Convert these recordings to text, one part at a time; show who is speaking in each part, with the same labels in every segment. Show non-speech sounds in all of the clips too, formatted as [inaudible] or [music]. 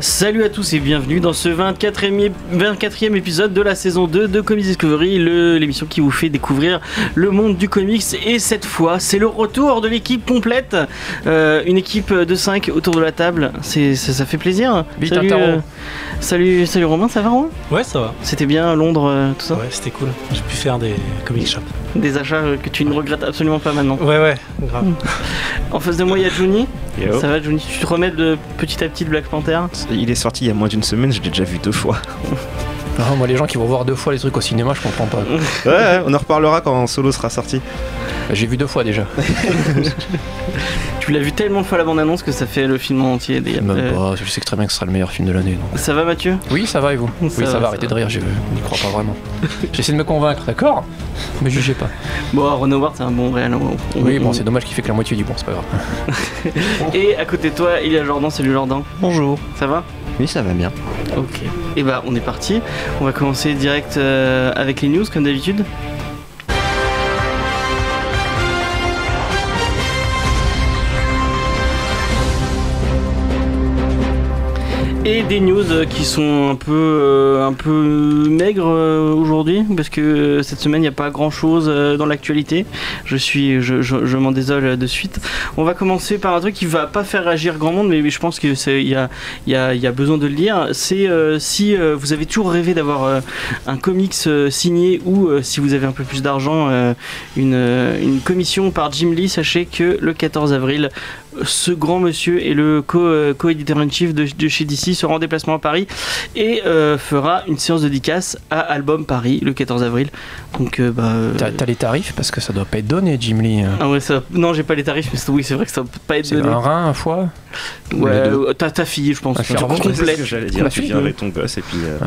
Speaker 1: Salut à tous et bienvenue dans ce 24e, 24e épisode de la saison 2 de Comics Discovery, l'émission qui vous fait découvrir le monde du comics. Et cette fois, c'est le retour de l'équipe complète. Euh, une équipe de 5 autour de la table, c'est, ça, ça fait plaisir.
Speaker 2: Vite,
Speaker 1: salut, euh, salut, salut Romain, ça va Romain?
Speaker 3: Ouais, ça va.
Speaker 1: C'était bien Londres, euh, tout ça?
Speaker 3: Ouais, c'était cool. J'ai pu faire des comic shops. [laughs]
Speaker 1: Des achats euh, que tu ne regrettes absolument pas maintenant.
Speaker 3: Ouais, ouais, grave. [laughs]
Speaker 1: En face de moi, il y a Johnny.
Speaker 4: Yo.
Speaker 1: Ça va Johnny Tu te remets de petit à petit de Black Panther?
Speaker 4: Il est sorti il y a moins d'une semaine, je l'ai déjà vu deux fois. [laughs]
Speaker 2: Non, moi, les gens qui vont voir deux fois les trucs au cinéma, je comprends pas.
Speaker 4: Ouais, ouais, on en reparlera quand Solo sera sorti.
Speaker 2: J'ai vu deux fois déjà. [laughs]
Speaker 1: Tu l'as vu tellement de fois la bande-annonce que ça fait le film en entier. Des,
Speaker 2: Même
Speaker 1: euh,
Speaker 2: pas, je sais que très bien que ce sera le meilleur film de l'année. donc.
Speaker 1: Ça va Mathieu?
Speaker 2: Oui, ça va et vous? Oui,
Speaker 1: Ça
Speaker 2: ça,
Speaker 1: va,
Speaker 2: arrêtez de rire, je n'y crois pas vraiment. [laughs] J'essaie de me convaincre, d'accord? Mais jugez pas.
Speaker 1: Bon, Ron Howard, c'est un bon réel. on-
Speaker 2: Oui,
Speaker 1: on-
Speaker 2: bon, c'est dommage qu'il fait que la moitié du bon, c'est pas grave. [laughs]
Speaker 1: Et à côté de toi, il y a Jordan. Salut Jordan.
Speaker 4: Bonjour.
Speaker 1: Ça va?
Speaker 4: Oui, ça va bien.
Speaker 1: Ok. Et bah, on est parti. On va commencer direct euh, avec les news, comme d'habitude. Et des news qui sont un peu, euh, un peu maigres euh, aujourd'hui, parce que euh, cette semaine, il n'y a pas grand chose dans l'actualité. Je suis, je, je- je m'en désole de suite. On va commencer par un truc qui va pas faire réagir grand monde, mais, je pense qu'il y a, y, a, y a besoin de le dire. C'est si vous avez toujours rêvé d'avoir un comics signé ou si vous avez un peu plus d'argent, une, une commission par Jim Lee, sachez que le 14 avril, ce grand monsieur et le co- euh, co-éditeur-in-chief de, de chez DC sera en déplacement à Paris et euh, fera une séance de dédicace à Album Paris le 14 avril. Donc, euh, bah. euh,
Speaker 2: T'as les tarifs parce que ça doit pas être donné, Jim Lee. hein.
Speaker 1: ah ouais, ça, non, j'ai pas les tarifs, mais c'est- oui, c'est vrai que ça peut pas être donné.
Speaker 2: un rein, un foie?
Speaker 1: Ouais, euh, ta, ta fille, je pense. Tout
Speaker 2: charbon,
Speaker 4: C'est ce que j'allais dire. Tu
Speaker 2: fille,
Speaker 4: viens avec ton gosse et puis. euh,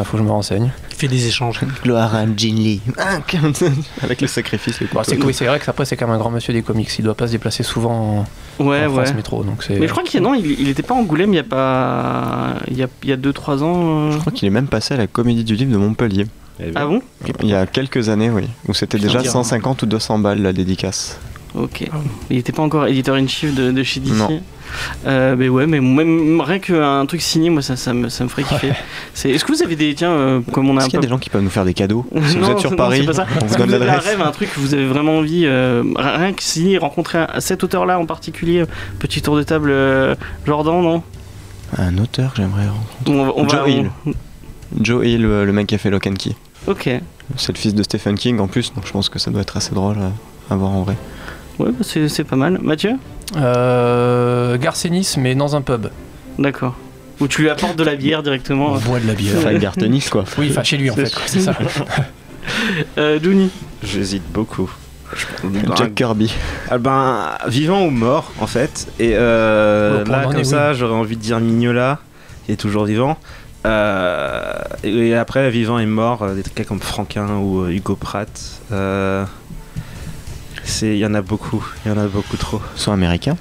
Speaker 2: Ah, faut que je me renseigne.
Speaker 3: Fais des échanges.
Speaker 4: Gloire à Jin Lee. avec le sacrifice,
Speaker 2: c'est oui, c'est vrai que après, c'est quand même un grand monsieur des comics. Il doit pas se déplacer souvent en,
Speaker 1: Ouais,
Speaker 2: en
Speaker 1: ouais.
Speaker 2: Métro. Donc.
Speaker 1: Mais je crois qu'il non, il, il était pas en Angoulême il y a pas. Il y a 2-3 ans. euh.
Speaker 5: Je crois qu'il est même passé à la Comédie du Livre de Montpellier.
Speaker 1: Ah bon?
Speaker 5: Il y a quelques années, oui. Où c'était déjà
Speaker 3: dire,
Speaker 5: 150 ou 200 balles la dédicace.
Speaker 1: Ok. Il était pas encore éditeur in chief de, de chez DC.
Speaker 5: Non.
Speaker 1: Euh, mais ouais, mais même rien qu'un truc signé, moi ça, ça, me, ça me ferait kiffer. C'est- Est-ce que vous avez des. Tiens, euh, comme on a
Speaker 5: Est-ce
Speaker 1: un
Speaker 5: qu'il y a
Speaker 1: peu.
Speaker 5: des gens qui peuvent nous faire des cadeaux [laughs] Si vous êtes sur
Speaker 1: non,
Speaker 5: Paris,
Speaker 1: c'est pas ça.
Speaker 5: on
Speaker 1: Est-ce
Speaker 5: vous donne
Speaker 1: avez un
Speaker 5: l'adresse.
Speaker 1: rêve, un truc que vous avez vraiment envie, euh, rien que signer, rencontrer cet auteur-là en particulier, petit tour de table, euh, Jordan, non?
Speaker 5: Un auteur que j'aimerais rencontrer.
Speaker 1: on, va- on
Speaker 5: Joe
Speaker 1: va.
Speaker 5: Hill. Joe Hill, le le mec qui a fait Lock and Key.
Speaker 1: Ok.
Speaker 5: C'est le fils de Stephen King en plus, donc je pense que ça doit être assez drôle à, à voir en vrai.
Speaker 1: Ouais, bah, c'est c'est pas mal. Mathieu?
Speaker 2: Euh, Garcenis, mais dans un pub.
Speaker 1: D'accord. Ou tu lui apportes de la bière directement.
Speaker 2: On boit de la bière.
Speaker 5: Enfin, Gartenis quoi.
Speaker 2: Oui, enfin chez lui en fait, c'est ça. [laughs]
Speaker 1: Euh, Dooney.
Speaker 4: J'hésite beaucoup.
Speaker 5: Jack Kirby.
Speaker 4: Ah ben, vivant ou mort, en fait. Et euh,
Speaker 2: pour
Speaker 4: là, comme
Speaker 2: oui.
Speaker 4: ça, j'aurais envie de dire Mignola, qui est toujours vivant. Euh, et, et après, vivant et mort, euh, des trucs comme Franquin ou euh, Hugo Pratt. Euh, c'est- Il y en a beaucoup, il y en a beaucoup trop.
Speaker 5: Soit américain.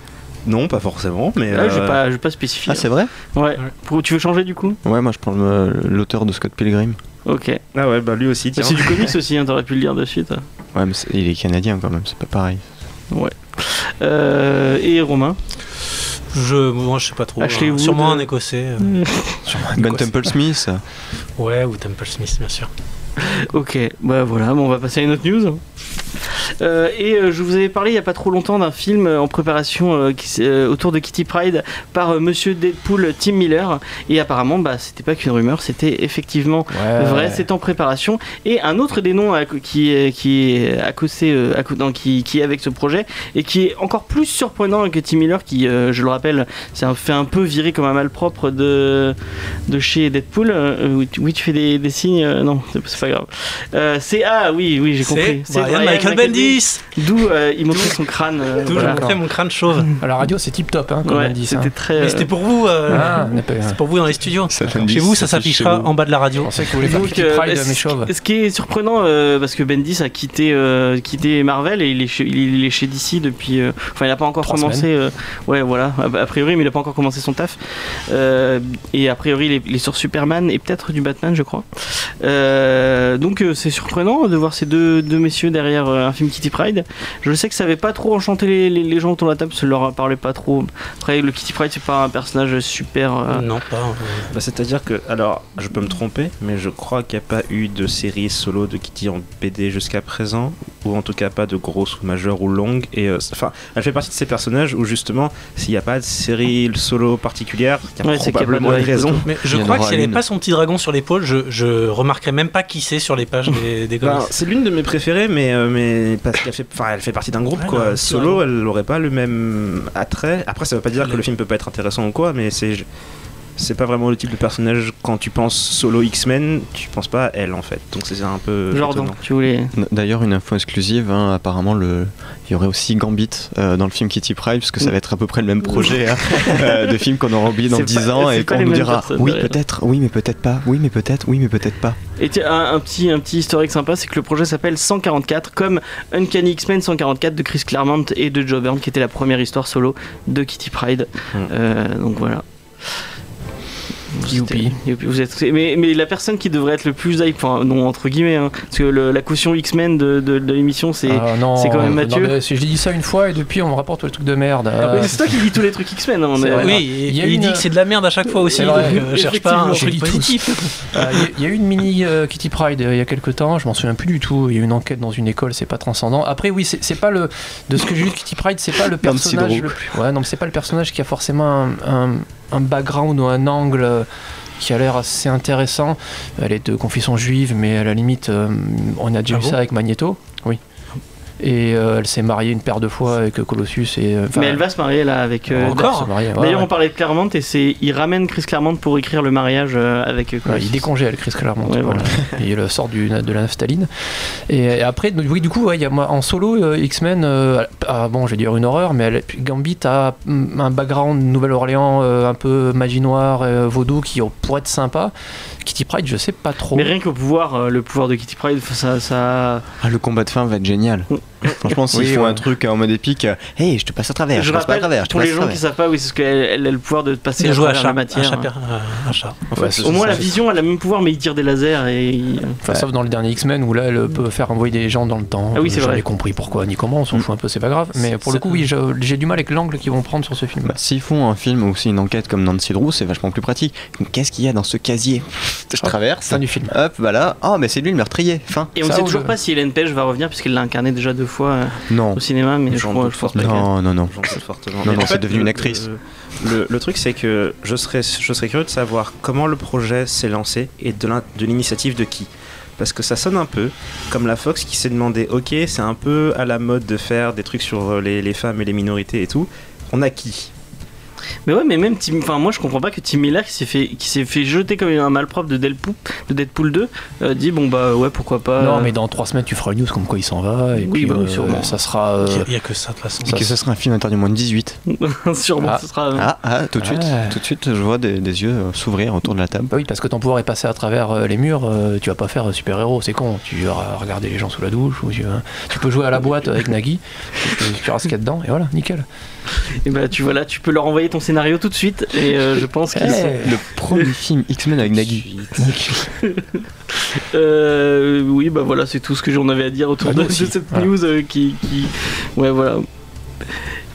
Speaker 4: Non, pas forcément, mais.
Speaker 1: Là, je vais
Speaker 4: euh,
Speaker 1: pas, je vais pas spécifier.
Speaker 5: Ah, c'est vrai
Speaker 1: Ouais. Pour- tu veux changer du coup?
Speaker 5: Ouais, moi je prends l'auteur de Scott Pilgrim.
Speaker 1: Ok.
Speaker 4: Ah ouais, bah lui aussi, tiens.
Speaker 1: C'est du comics aussi, hein, t'aurais pu le dire de suite.
Speaker 5: Ouais, mais c'est- il est canadien quand même, c'est pas pareil.
Speaker 1: Euh, et Romain?
Speaker 3: Je, moi, je sais pas trop.
Speaker 1: Ashley
Speaker 3: hein. Sûrement un écossais. euh. [laughs]
Speaker 5: Ben Temple Smith.
Speaker 3: Ouais, ou Temple Smith, bien sûr. [laughs]
Speaker 1: Ok, bah voilà, bon, on va passer à une autre news. Euh, et euh, je vous avais parlé il n'y a pas trop longtemps d'un film euh, en préparation qui autour de Kitty Pride par Monsieur Deadpool Tim Miller. Et apparemment, bah, c'était pas qu'une rumeur, c'était effectivement
Speaker 2: Ouais.
Speaker 1: vrai, c'est en préparation. Et un autre des noms à- qui, est- qui est non, qui, qui est avec ce projet et qui est encore plus surprenant que Tim Miller, qui, je le rappelle, s'est fait un peu virer comme un malpropre de, de chez Deadpool. Oui, tu, oui, tu fais des, des signes, non, c'est c'est pas grave. Euh, c'est ah oui, oui, j'ai compris.
Speaker 3: C'est Brian Michael Bendis
Speaker 1: D'où euh, il montrait son crâne. euh,
Speaker 3: D'où
Speaker 1: voilà.
Speaker 3: je montrais mon crâne chauve.
Speaker 2: À la radio, c'est tip top, hein, comme
Speaker 1: Ouais,
Speaker 2: on dit
Speaker 1: c'était très.
Speaker 3: Mais c'était pour vous. euh,
Speaker 2: Ah,
Speaker 3: C'est pour vous dans les studios. Chez vous, ça
Speaker 5: ça s'affiche
Speaker 3: s'affichera en bas de la radio.
Speaker 2: pensais que vous voulez faire
Speaker 1: Donc,
Speaker 2: Kitty
Speaker 1: euh,
Speaker 2: Pride,
Speaker 1: ce,
Speaker 2: mais chauve.
Speaker 1: ce qui est surprenant, parce que Bendis a quitté, quitté Marvel et il est chez, il est chez DC depuis. Enfin, il n'a pas encore
Speaker 2: Trois
Speaker 1: commencé. ouais, voilà, a, priori, mais il n'a pas encore commencé son taf. Et a priori, il est, il est sur Superman et peut-être du Batman, je crois. Euh, donc, euh, c'est surprenant de voir ces deux, deux messieurs derrière euh, un film Kitty Pride. Je sais que ça avait pas trop enchanté les, les, les gens autour de la table, ça leur parlait pas trop. Après, le Kitty Pride, c'est pas un personnage super. euh,
Speaker 3: Non, pas. euh,
Speaker 4: Bah, C'est-à-dire que, alors, je peux me tromper, mais je crois qu'il n'y a pas eu de série solo de Kitty en BD jusqu'à présent, ou en tout cas pas de grosse ou majeure ou longue. Et euh, enfin, elle fait partie de ces personnages où justement, s'il n'y a pas de série solo particulière, il y a
Speaker 1: Ouais,
Speaker 4: probablement une raison.
Speaker 3: Mais je crois que si elle n'avait pas son petit dragon sur l'épaule, je, je remarquerais même pas qui c'est sur les pages des, des
Speaker 4: Ben,
Speaker 3: comics.
Speaker 4: c'est l'une de mes préférées, mais, euh, mais parce qu'elle fait, enfin, elle fait partie d'un groupe
Speaker 3: Ouais,
Speaker 4: quoi. Solo, elle n'aurait pas le même attrait. Après, ça veut pas dire que
Speaker 3: Le-
Speaker 4: le film peut pas être intéressant ou quoi, mais c'est c'est pas vraiment le type de personnage quand tu penses solo X-Men, tu penses pas à elle en fait. Donc c'est un peu
Speaker 1: Jordan, tu voulais.
Speaker 5: D'ailleurs, une info exclusive, hein, apparemment, le... il y aurait aussi Gambit euh, dans le film Kitty Pride, parce que ça va être à peu près le même projet hein, [laughs] euh, de film qu'on aura oublié dans
Speaker 1: C'est
Speaker 5: 10
Speaker 1: pas-
Speaker 5: ans et qu'on nous dira oui, peut-être, oui, mais peut-être pas, oui, mais peut-être, oui, mais peut-être pas.
Speaker 1: Et tiens, un, un petit, un petit historique sympa, c'est que le projet s'appelle 144, comme Uncanny X-Men 144 de Chris Claremont et de Joe Byrne, qui était la première histoire solo de Kitty Pride.
Speaker 4: Mm.
Speaker 1: Euh, donc voilà.
Speaker 2: Youpi.
Speaker 1: C'était- youpi, Vous êtes, mais, mais la personne qui devrait être le plus hype, enfin non entre guillemets, hein, parce que le- la caution X-Men de, de- de l'émission c'est.
Speaker 2: Non,
Speaker 1: c'est quand même
Speaker 2: non,
Speaker 1: Mathieu.
Speaker 2: mais si je dis ça une fois et depuis on me rapporte le truc de merde.
Speaker 1: Ah,
Speaker 2: euh,
Speaker 1: c'est toi qui dis tous les trucs X-Men. hein, est-
Speaker 3: oui,
Speaker 2: il y a
Speaker 3: il
Speaker 2: une-
Speaker 3: dit que c'est de la merde à chaque fois aussi,
Speaker 2: C'est
Speaker 3: donc
Speaker 2: vrai.
Speaker 3: euh, cherche pas un
Speaker 2: dit tout.
Speaker 3: positif.
Speaker 2: Euh, Il y a- eu une mini euh, Kitty Pride euh, il y a quelques temps, je m'en souviens plus du tout. Il y a eu une enquête dans une école, c'est pas transcendant. Après, oui, c'est pas le. De ce que j'ai lu de Kitty Pride, c'est pas le personnage.
Speaker 5: cidreau.
Speaker 2: Le plus, ouais, non, mais c'est pas le personnage qui a forcément un, un- un background ou un angle euh, qui a l'air assez intéressant. Elle est de confession juive, mais à la limite, euh, on a déjà
Speaker 3: Ah
Speaker 2: vu
Speaker 3: bon?
Speaker 2: ça avec Magneto. Oui. Et euh, elle s'est mariée une paire de fois avec euh, Colossus et. euh,
Speaker 1: Mais elle va se marier là avec. euh,
Speaker 3: Encore
Speaker 2: ouais,
Speaker 1: D'ailleurs,
Speaker 2: ouais.
Speaker 1: on parlait de Claremont et c'est il ramène Chris Claremont pour écrire le mariage euh, avec.
Speaker 2: Ouais,
Speaker 1: Colossus.
Speaker 2: il décongèle Chris Claremont.
Speaker 1: Ouais,
Speaker 2: voilà. [laughs] il le sort du, de la naphtaline. Et, et après, donc, oui, du coup, y a, moi, en solo, euh, X-Men, euh, ah, bon, je vais dire une horreur, mais elle- Gambit a mm, un background Nouvelle-Orléans euh, un peu magie noire, euh, vaudou, qui pourrait être sympa. Kitty Pride, je sais pas trop.
Speaker 1: Mais rien qu'au pouvoir, euh, le pouvoir de Kitty Pride, ça, ça,
Speaker 5: Ah, le combat de fin va être génial. Franchement, s'ils
Speaker 2: Oui,
Speaker 5: font
Speaker 2: ouais.
Speaker 5: un truc en mode épique, euh, hey, je te passe à travers, je,
Speaker 1: je
Speaker 5: passe pas à
Speaker 1: rappelle,
Speaker 5: travers, je
Speaker 1: pour les gens
Speaker 5: travers.
Speaker 1: qui savent pas, oui, c'est ce qu'elle elle a le pouvoir de passer à travers
Speaker 3: chat,
Speaker 1: la matière.
Speaker 3: un chat, un chat.
Speaker 2: Ouais,
Speaker 1: Au moins, la vision, elle a le même pouvoir, mais il tire des lasers et. il-
Speaker 2: Enfin, Sauf dans le dernier X-Men où là, elle peut faire envoyer des gens dans le temps.
Speaker 1: Ah oui, c'est vrai.
Speaker 2: jamais compris pourquoi ni comment, on s'en fout un peu, c'est pas grave. Mais pour le coup, oui, j'ai du mal avec l'angle qu'ils vont prendre sur ce film.
Speaker 5: Bah, S'ils font un film ou aussi une enquête comme Nancy Drew, c'est vachement plus pratique. Qu'est-ce qu'il y a dans ce casier Je traverse,
Speaker 2: Fin du film.
Speaker 5: hop, voilà. Oh, mais c'est lui le meurtrier. Fin.
Speaker 1: Et on ne sait
Speaker 2: ou
Speaker 1: toujours pas si Hélène Page va revenir, puisqu'elle l'a incarné déjà deux fois euh,
Speaker 5: Non.
Speaker 1: au cinéma, mais je, crois,
Speaker 4: doute
Speaker 1: je pense pas.
Speaker 5: Non, non, non. Non, c'est devenu une
Speaker 4: le-
Speaker 5: actrice.
Speaker 4: Le, le truc, c'est que je serais, je serais curieux de savoir comment le projet s'est lancé et de l'initiative de qui. Parce que ça sonne un peu comme la Fox qui s'est demandé Ok, c'est un peu à la mode de faire des trucs sur euh, les, les femmes et les minorités et tout. On a qui?
Speaker 1: Mais ouais, mais même Tim, enfin moi je comprends pas que Tim Miller qui s'est fait, qui s'est fait jeter comme un malpropre de Deadpool, de Deadpool 2, euh, dit bon bah ouais pourquoi pas.
Speaker 2: Non,
Speaker 1: euh,
Speaker 2: mais dans trois semaines, tu feras une news comme quoi il s'en va. Et
Speaker 1: Oui,
Speaker 2: puis,
Speaker 1: bah oui,
Speaker 2: euh,
Speaker 1: sûrement.
Speaker 2: ça sera. euh,
Speaker 3: Il n'y a que ça de toute façon.
Speaker 5: Et que ce sera un film interdit moins de 18. [laughs]
Speaker 1: sûrement
Speaker 2: Ah.
Speaker 1: ce sera.
Speaker 5: Ah, ah, tout de suite,
Speaker 2: Ouais.
Speaker 5: tout de suite, je vois des, des yeux s'ouvrir autour de la table.
Speaker 2: Bah oui, parce que ton pouvoir est passé à travers les murs, tu vas pas faire euh, super-héros, c'est con. Tu vas regarder les gens sous la douche, ou tu, peux jouer à la boîte avec Nagui, tu, tu verras ce qu'il y a dedans, et voilà, nickel.
Speaker 1: Et bah tu vois là, tu peux leur envoyer ton scénario tout de suite et euh, je pense qu'ils
Speaker 2: Eh.
Speaker 1: sont-
Speaker 5: Le premier [laughs] film X-Men avec Nagui.
Speaker 1: Euh, oui bah voilà c'est tout ce que j'en avais à dire autour
Speaker 2: Bah,
Speaker 1: de, cette
Speaker 2: Voilà.
Speaker 1: news euh, qui, qui ouais voilà.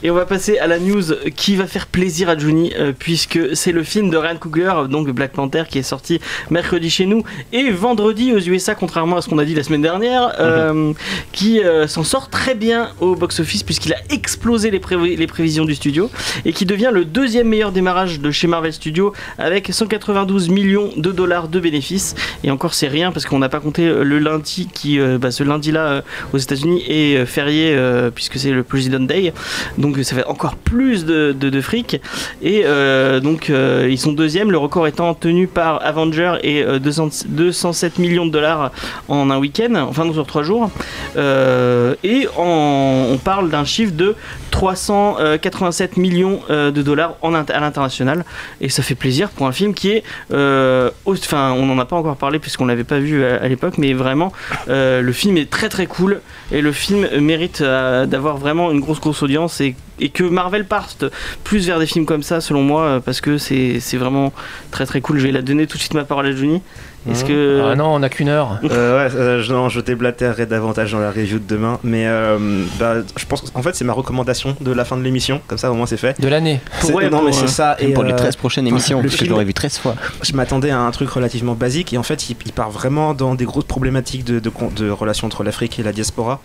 Speaker 1: Et on va passer à la news qui va faire plaisir à Juni, euh, puisque c'est le film de Ryan Coogler, donc Black Panther, qui est sorti mercredi chez nous et vendredi aux USA, contrairement à ce qu'on a dit la semaine dernière, euh, qui euh, s'en sort très bien au box-office, puisqu'il a explosé les, prévi- les prévisions du studio, et qui devient le deuxième meilleur démarrage de chez Marvel Studios, avec 192 millions de dollars de bénéfices. Et encore, c'est rien, parce qu'on n'a pas compté le lundi, qui, bah, ce lundi-là, aux États-Unis, est férié, puisque c'est le President Day. donc ça fait encore plus de, fric. Et euh, donc euh, ils sont deuxième, le record étant tenu par Avenger et euh, 200 207 millions de dollars en un week-end, enfin sur trois jours. Euh, et on parle d'un chiffre de 387 millions euh, de dollars en à l'international. Et ça fait plaisir pour un film qui est, euh, enfin, on n'en a pas encore parlé puisqu'on l'avait pas vu à, l'époque, mais vraiment, euh, le film est très très cool et le film mérite euh, d'avoir vraiment une grosse grosse audience et que Marvel parte plus vers des films comme ça, selon moi, euh, parce que c'est c'est vraiment très très cool. Je vais la donner tout de suite ma parole à Johnny. Est-ce que
Speaker 2: Ah non, on a qu'une heure.
Speaker 4: Euh, ouais, euh, je, non, je déblatérerai davantage dans la review de demain, mais euh, bah, je pense en fait c'est ma recommandation de la fin de l'émission, comme ça au moins c'est fait.
Speaker 2: De l'année.
Speaker 1: Ouais,
Speaker 4: non mais c'est
Speaker 1: euh,
Speaker 4: ça. Et
Speaker 5: pour les
Speaker 4: euh,
Speaker 5: 13 prochaines émissions, [laughs] parce que je l'aurais vu 13 fois.
Speaker 4: je m'attendais à un truc relativement basique et en fait il, il part vraiment dans des grosses problématiques de, de, con- de relations entre l'Afrique et la diaspora.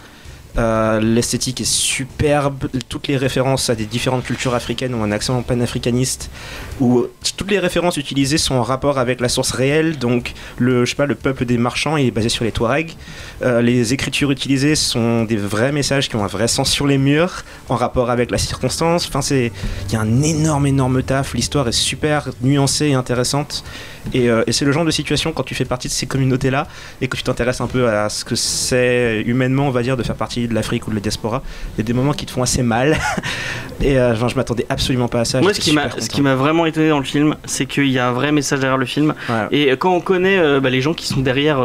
Speaker 4: Euh, L'esthétique est superbe, toutes les références à des différentes cultures africaines ont un accent panafricaniste, où toutes les références utilisées sont en rapport avec la source réelle, donc le, je sais pas, le peuple des marchands est basé sur les Touaregs. Euh, les écritures utilisées sont des vrais messages qui ont un vrai sens sur les murs, en rapport avec la circonstance. Enfin, il y a un énorme, énorme taf. L'histoire est super nuancée et intéressante. Et, euh, et c'est le genre de situation quand tu fais partie de ces communautés-là et que tu t'intéresses un peu à ce que c'est humainement, on va dire, de faire partie de l'Afrique ou de la diaspora. Il y a des moments qui te font assez mal. [laughs] et euh, enfin, je m'attendais absolument pas à ça.
Speaker 1: Moi, ce qui m'a
Speaker 4: super
Speaker 1: ce qui
Speaker 4: content.
Speaker 1: m'a vraiment étonné dans le film, c'est qu'il y a un vrai message derrière le film. Et quand on connaît euh, bah, les gens qui sont derrière,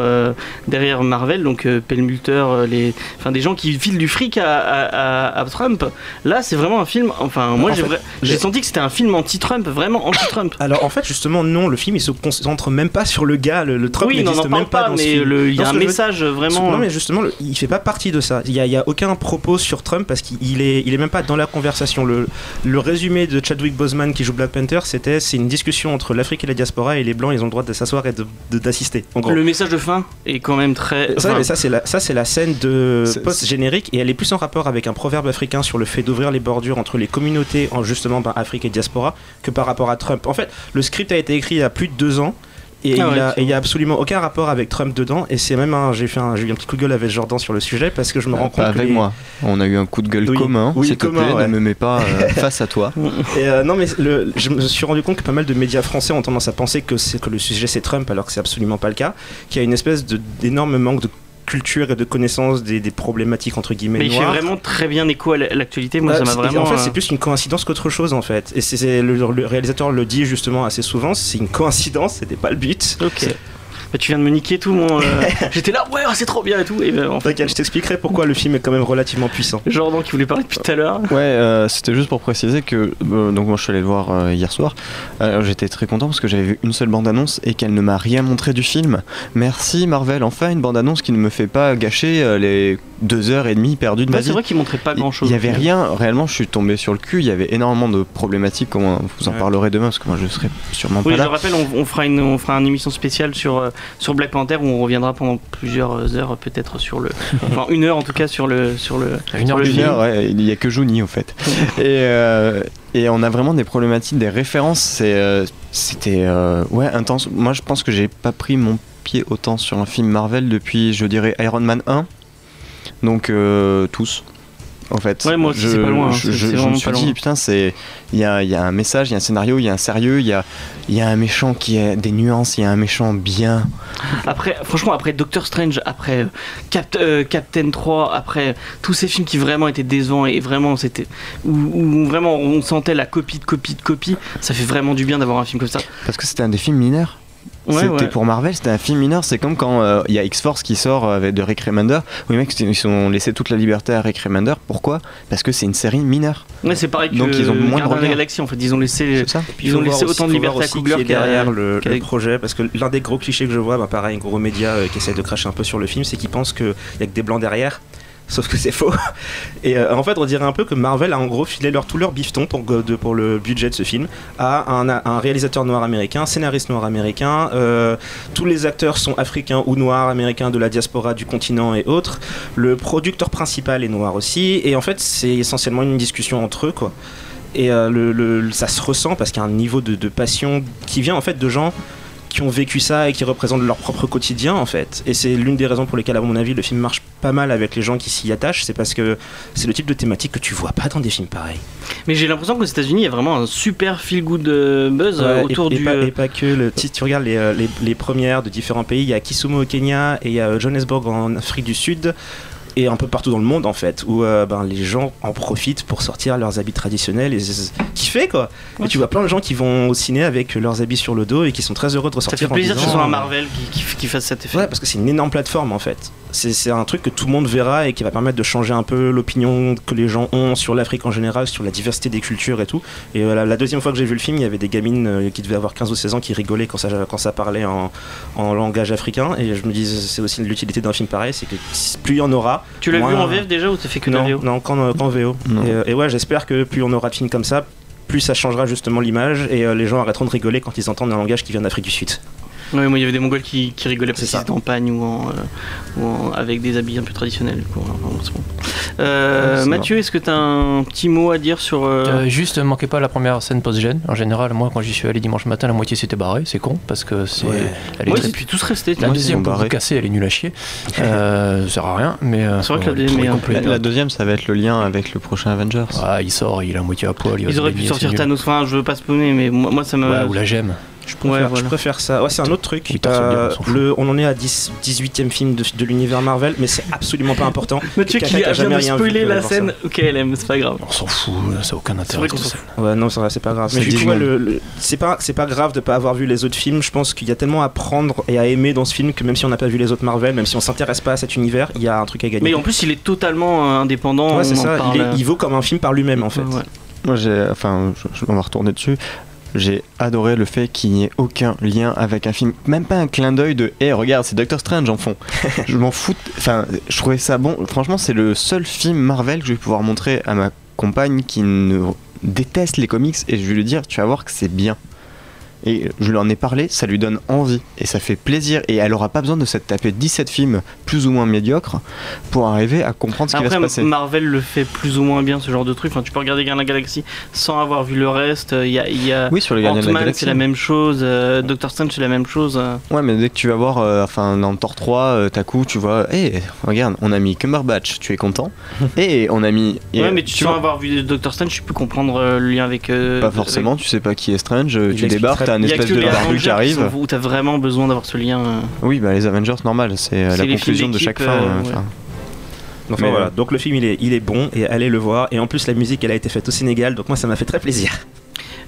Speaker 1: derrière Marvel, donc Perlmutter, euh, les, enfin des gens qui filent du fric à, à- à- à Trump, là c'est vraiment un film. Enfin, moi
Speaker 4: En
Speaker 1: j'ai
Speaker 4: fait,
Speaker 1: vra- j'ai senti que c'était un film anti-Trump, vraiment anti-Trump.
Speaker 4: Alors en fait, justement, non, le film il se concentre même pas sur le gars. Le, le Trump
Speaker 1: oui,
Speaker 4: n'existe même pas,
Speaker 1: pas,
Speaker 4: dans ce
Speaker 1: mais il y a un
Speaker 4: veux-
Speaker 1: message vraiment.
Speaker 4: Non mais justement, le- il fait pas partie de ça. Il y a, il y a aucun propos sur Trump parce qu'il est, il est même pas dans la conversation. Le, le résumé de Chadwick Boseman qui joue Black Panther, c'était c'est une discussion entre l'Afrique et la diaspora et les blancs ils ont le droit de s'asseoir et de- de- d'assister. En gros.
Speaker 1: Le message de fin est quand même très.
Speaker 4: Ça,
Speaker 1: enfin,
Speaker 4: mais ça c'est la, ça c'est la scène de
Speaker 5: C'est-
Speaker 4: post générique et elle est plus en rapport avec un proverbe africain sur le fait d'ouvrir les bordures entre les communautés en justement ben, Afrique et diaspora que par rapport à Trump. En fait, le script a été écrit il y a plus de deux ans. Et
Speaker 1: Ah
Speaker 4: il
Speaker 1: ouais,
Speaker 4: a-
Speaker 1: c'est
Speaker 4: et il y a absolument aucun rapport avec Trump dedans et c'est même un j'ai fait un j'ai eu un petit coup de gueule avec Jordan sur le sujet parce que je me rends compte
Speaker 5: Pas
Speaker 4: que
Speaker 5: avec
Speaker 4: les-
Speaker 5: moi. On a eu un coup de gueule
Speaker 4: Oui.
Speaker 5: commun.
Speaker 4: Oui,
Speaker 5: S'il te
Speaker 4: commun,
Speaker 5: plaît,
Speaker 4: ouais.
Speaker 5: ne me mets pas euh, [laughs] face à toi.
Speaker 4: Et euh, non mais le- je me suis rendu compte que pas mal de médias français ont tendance à penser que le sujet c'est Trump alors que c'est absolument pas le cas, qu'il y a une espèce d'énorme manque de culture et de connaissance des, des problématiques entre guillemets
Speaker 1: mais il fait vraiment très bien écho à l'actualité. Moi,
Speaker 4: Bah,
Speaker 1: ça m'a vraiment.
Speaker 4: En fait,
Speaker 1: euh,
Speaker 4: c'est plus une coïncidence qu'autre chose en fait. Et c'est c'est- le, le réalisateur le dit justement assez souvent, c'est une coïncidence, c'était pas le but.
Speaker 1: Ok. Bah, tu viens de me niquer tout mon. euh, [laughs] J'étais là, ouais, c'est trop bien et tout. Et ben, en fait,
Speaker 4: T'inquiète, je t'expliquerai pourquoi le film est quand même relativement puissant.
Speaker 1: Jordan qui voulait parler depuis tout à l'heure.
Speaker 5: Ouais, euh, c'était juste pour préciser que euh, donc moi je suis allé le voir euh, hier soir. Alors j'étais très content parce que j'avais vu une seule bande annonce et qu'elle ne m'a rien montré du film. Merci Marvel, enfin une bande annonce qui ne me fait pas gâcher euh, les deux heures et demie perdues de ma
Speaker 1: Ouais, c'est
Speaker 5: vie.
Speaker 1: vrai qu'il montrait pas
Speaker 5: Il-
Speaker 1: grand chose.
Speaker 5: Il y avait rien, réellement je suis tombé sur le cul, il y avait énormément de problématiques, comme on vous en
Speaker 4: Ouais.
Speaker 5: parlerez demain parce que moi je serai sûrement
Speaker 1: Oui,
Speaker 5: pas
Speaker 1: je
Speaker 5: là.
Speaker 1: rappelle, on, on fera une, on fera une émission spéciale sur, euh, sur Black Panther où on reviendra pendant plusieurs heures, peut-être sur le. [laughs] Enfin, une heure en tout cas sur le. Sur le
Speaker 2: Une
Speaker 1: sur
Speaker 2: heure
Speaker 1: le
Speaker 5: Une heure, ouais, il n'y a que Juni en fait. [laughs] et, euh, et on a vraiment des problématiques, des références. c'est, euh, C'était euh, ouais, intense. Moi je pense que j'ai pas pris mon pied autant sur un film Marvel depuis, je dirais, Iron Man 1. Donc euh, tous. En fait,
Speaker 1: Ouais, moi aussi,
Speaker 5: je,
Speaker 1: c'est pas loin, hein.
Speaker 5: je, je- me suis
Speaker 1: pas
Speaker 5: dit, putain, c'est il y a, y a un message, il y a un scénario, il y a un sérieux, il y a, y a un méchant qui a des nuances, il y a un méchant bien.
Speaker 1: Après, franchement, après Doctor Strange, après euh, Cap- euh, Captain 3, après tous ces films qui vraiment étaient décevants et vraiment c'était. Où, où vraiment on sentait la copie de copie de copie, ça fait vraiment du bien d'avoir un film comme ça.
Speaker 5: Parce que c'était un des films mineurs.
Speaker 1: Ouais,
Speaker 5: c'était
Speaker 1: ouais.
Speaker 5: pour Marvel, c'était un film mineur. C'est comme quand euh, il y a X-Force qui sort euh, avec de Rick Remender, où les mecs ils ont laissé toute la liberté à Rick Remender. Pourquoi? Parce que c'est une série mineure.
Speaker 1: Ouais, c'est pareil que
Speaker 5: Donc, ils ont moins de
Speaker 1: la. Galaxie en fait, ils ont laissé.
Speaker 5: C'est ça
Speaker 4: Puis
Speaker 1: Ils ont laissé autant de liberté à Coogler
Speaker 4: qui est
Speaker 1: qu'à-
Speaker 4: derrière le, projet parce que l'un des gros clichés que je vois, bah, pareil, gros média euh, qui essaie de cracher un peu sur le film, c'est qu'ils pensent qu'il y a que des blancs derrière. Sauf que c'est faux. Et euh, en fait, on dirait un peu que Marvel a en gros filé leur, tout leur bifton pour, le budget de ce film à un, réalisateur noir américain, scénariste noir américain. euh, tous les acteurs sont africains ou noirs, américains de la diaspora du continent et autres. Le producteur principal est noir aussi. Et en fait, c'est essentiellement une discussion entre eux, quoi. Et euh, ça se ressent parce qu'il y a un niveau de, de passion qui vient en fait de gens qui ont vécu ça et qui représentent leur propre quotidien en fait. Et c'est l'une des raisons pour lesquelles, à mon avis, le film marche pas mal avec les gens qui s'y attachent. C'est parce que c'est le type de thématique que tu vois pas dans des films pareils.
Speaker 1: Mais j'ai l'impression qu'aux États-Unis, il y a vraiment un super feel good euh, buzz euh,
Speaker 4: Ouais,
Speaker 1: autour
Speaker 4: et,
Speaker 1: du.
Speaker 4: pas,
Speaker 1: euh,
Speaker 4: et pas que. Le, si tu regardes les, les, les premières de différents pays, il y a Kisumu au Kenya et il y a Johannesburg en Afrique du Sud. Et un peu partout dans le monde en fait, où euh, ben, les gens en profitent pour sortir leurs habits traditionnels et kiffer quoi.
Speaker 1: Ouais,
Speaker 4: et tu vois plein de gens qui vont au ciné avec leurs habits sur le dos et qui sont très heureux de
Speaker 1: Ça
Speaker 4: ressortir.
Speaker 1: fait
Speaker 4: en
Speaker 1: plaisir que ce soit un Marvel qui, qui, qui fasse cet effet.
Speaker 4: Ouais, parce que c'est une énorme plateforme en fait. C'est un truc que tout le monde verra et qui va permettre de changer un peu l'opinion que les gens ont sur l'Afrique en général, sur la diversité des cultures et tout. Et euh, la, la deuxième fois que j'ai vu le film, il y avait des gamines euh, qui devaient avoir 15 ou 16 ans qui rigolaient quand ça, quand ça parlait en, en langage africain. Et je me dis, c'est aussi l'utilité d'un film pareil, c'est que plus il y en aura.
Speaker 1: Tu l'as vu en VF déjà ou t'as fait que
Speaker 4: non,
Speaker 1: VO
Speaker 4: non, qu'en qu'en VO.
Speaker 5: Non.
Speaker 4: Et, euh, et ouais, j'espère que plus on aura de films comme ça, plus ça changera justement l'image et euh, les gens arrêteront de rigoler quand ils entendent un langage qui vient d'Afrique du Sud.
Speaker 1: Ouais, moi il y avait des Mongols qui, qui rigolaient parce qu'ils étaient en pagne ou, en, euh, ou en- avec des habits un peu traditionnels. quoi. Enfin, bon, c'est bon. Euh, Mathieu, est-ce que t'as un petit mot à dire sur. euh,
Speaker 2: Euh, juste, manquez pas la première scène post-gène. En général, moi, quand j'y suis allé dimanche matin, la moitié s'était barrée. C'est con parce que c'est.
Speaker 4: Ouais.
Speaker 2: Elle est
Speaker 1: Ouais,
Speaker 2: très-
Speaker 1: et puis tous restés.
Speaker 2: La deuxième, pour vous casser, elle est nulle à chier. [laughs] Euh, ça sert à rien, mais. euh,
Speaker 1: C'est vrai que la est.
Speaker 5: La, la deuxième, ça va être le lien avec le prochain Avengers.
Speaker 2: Ah, il sort, il a moitié à poil.
Speaker 1: Ils auraient pu sortir. Thanos. Enfin, je veux pas spawner, mais moi, moi, ça me.
Speaker 2: Ouais, ou la gemme.
Speaker 4: Je préfère,
Speaker 1: Ouais,
Speaker 4: je
Speaker 1: voilà.
Speaker 4: préfère ça. Ouais, c'est un autre truc.
Speaker 2: Oui, bien,
Speaker 4: Euh,
Speaker 2: on
Speaker 4: le, en est à 10, 18e film de, de l'univers Marvel, mais c'est absolument pas important. [laughs]
Speaker 1: Mathieu qui
Speaker 4: a
Speaker 1: a
Speaker 4: jamais rien vu peut
Speaker 1: la scène KLM, c'est pas grave.
Speaker 2: On s'en fout, ça n'a aucun intérêt.
Speaker 4: Ouais, non, c'est pas grave.
Speaker 5: C'est
Speaker 4: Mais du
Speaker 5: 10
Speaker 4: coup, ouais,
Speaker 5: secondes.
Speaker 4: le, le- c'est pas, grave de pas avoir vu les autres films. Je pense qu'il y a tellement à prendre et à aimer dans ce film que même si on n'a pas vu les autres Marvel, même si on s'intéresse pas à cet univers, il y a un truc à gagner.
Speaker 1: Mais en plus, il est totalement euh, indépendant.
Speaker 4: ouais, c'est ça. Il, est-
Speaker 1: euh,
Speaker 4: il vaut comme un film par lui-même en fait.
Speaker 5: Moi, j'ai, enfin, je- je- on va retourner dessus. J'ai adoré le fait qu'il n'y ait aucun lien avec un film, même pas un clin d'œil de "Eh, regarde, c'est Doctor Strange en fond." [laughs] je m'en fous. Enfin, je trouvais ça bon. Franchement, c'est le seul film Marvel que je vais pouvoir montrer à ma compagne qui ne déteste les comics et je vais lui dire "Tu vas voir que c'est bien." Et je lui en ai parlé, ça lui donne envie et ça fait plaisir. Et elle aura pas besoin de s'être tapé 17 films plus ou moins médiocres pour arriver à comprendre ce qui va
Speaker 1: Après,
Speaker 5: se passer.
Speaker 1: Marvel le fait plus ou moins bien ce genre de truc. Enfin, tu peux regarder Gardiens de la Galaxie sans avoir vu le reste. Il y a, il y a
Speaker 5: Oui, sur les de la Galaxie.
Speaker 1: c'est la même chose. euh, Doctor Strange, c'est la même chose. euh.
Speaker 5: Ouais, mais dès que tu vas voir, euh, enfin, dans Thor 3, euh, t'as coup, tu vois, hé, regarde, on a mis Cumberbatch, tu es content [laughs] Et on a mis. et,
Speaker 1: ouais,
Speaker 5: euh,
Speaker 1: mais tu, sans
Speaker 5: vois,
Speaker 1: avoir vu Doctor Strange, tu peux comprendre euh, le lien avec. euh,
Speaker 5: Pas
Speaker 1: avec-
Speaker 5: forcément, tu sais pas qui est Strange, euh,
Speaker 4: Il
Speaker 5: tu débarques, t'as un
Speaker 1: Il y a
Speaker 5: espèce
Speaker 1: que
Speaker 5: de
Speaker 1: les
Speaker 5: barbu
Speaker 1: Avengers
Speaker 5: qui arrive.
Speaker 1: où t'as vraiment besoin d'avoir ce lien. euh.
Speaker 5: Oui, bah les Avengers, normal, c'est euh,
Speaker 1: C'est
Speaker 5: la conclusion de chaque fin.
Speaker 1: euh,
Speaker 5: euh,
Speaker 1: ouais.
Speaker 5: enfin.
Speaker 4: Enfin
Speaker 5: Mais,
Speaker 4: voilà. Donc le film il est, il est bon et allez le voir. Et en plus la musique elle a été faite au Sénégal, donc moi ça m'a fait très plaisir.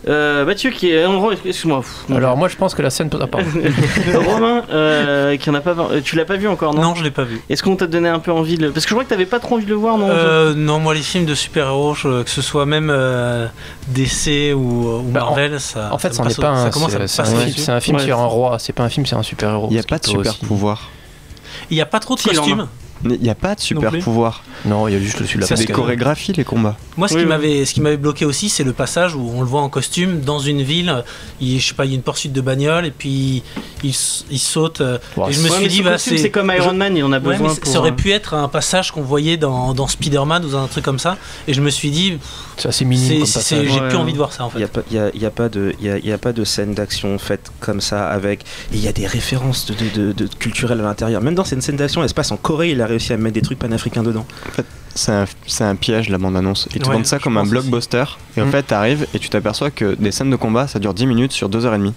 Speaker 1: Euh, Mathieu qui est. en gros, Excuse-moi.
Speaker 2: Alors, moi, je pense que la scène. Ah. [laughs]
Speaker 1: Romain, euh, qui en a pas. euh, Tu l'as pas vu encore, non,
Speaker 3: Non, je l'ai pas vu.
Speaker 1: Est-ce qu'on t'a donné un peu envie de le... Parce que je crois que t'avais pas trop envie de le voir, non
Speaker 3: Euh, non, moi les films de super-héros, je- que ce soit même euh, DC ou, ou
Speaker 2: Bah, en-
Speaker 3: Marvel, ça.
Speaker 2: En fait,
Speaker 3: ça
Speaker 2: est pas un. C'est un, film-
Speaker 3: dessus.
Speaker 2: c'est un film
Speaker 1: Ouais.
Speaker 2: sur un roi, c'est pas un film, c'est un super-héros.
Speaker 5: Il n'y a pas de super pouvoir.
Speaker 3: Il n'y a pas trop de costumes.
Speaker 5: Il n'y a pas de super
Speaker 3: plus.
Speaker 5: pouvoir.
Speaker 2: Non, il y a juste le celui de la
Speaker 5: C'est des chorégraphies, les combats.
Speaker 3: Moi, ce
Speaker 1: Oui,
Speaker 3: qui
Speaker 1: oui.
Speaker 3: m'avait, ce qui m'avait bloqué aussi, c'est le passage où on le voit en costume dans une ville. Il, je sais pas, il y a une poursuite de bagnole et puis il, saute. et je me
Speaker 1: Ouais,
Speaker 3: suis dit,
Speaker 1: ce
Speaker 3: bah, c'est
Speaker 1: comme Iron Man, il en a besoin pour.
Speaker 3: ça aurait pu être un passage qu'on voyait dans, dans Spider-Man ou dans un truc comme ça. Et je me suis dit,
Speaker 2: C'est assez minime
Speaker 3: j'ai
Speaker 1: Ouais,
Speaker 3: plus envie de voir ça en
Speaker 4: Il n'y
Speaker 3: fait.
Speaker 4: a, il y a, il y a pas de, il y a, il y a pas de scène d'action faite comme ça avec. Et il y a des références de, de, de- de culturelles à l'intérieur. Même dans cette scène d'action, elle se passe en Corée, il a réussi à mettre des trucs panafricains dedans.
Speaker 5: C'est un, c'est un piège, la bande-annonce. Ils te
Speaker 3: Ouais,
Speaker 5: vendent ça comme un blockbuster. Et en
Speaker 2: Mm.
Speaker 5: fait, t'arrives et tu t'aperçois que des scènes de combat, ça dure 10 minutes sur 2h30.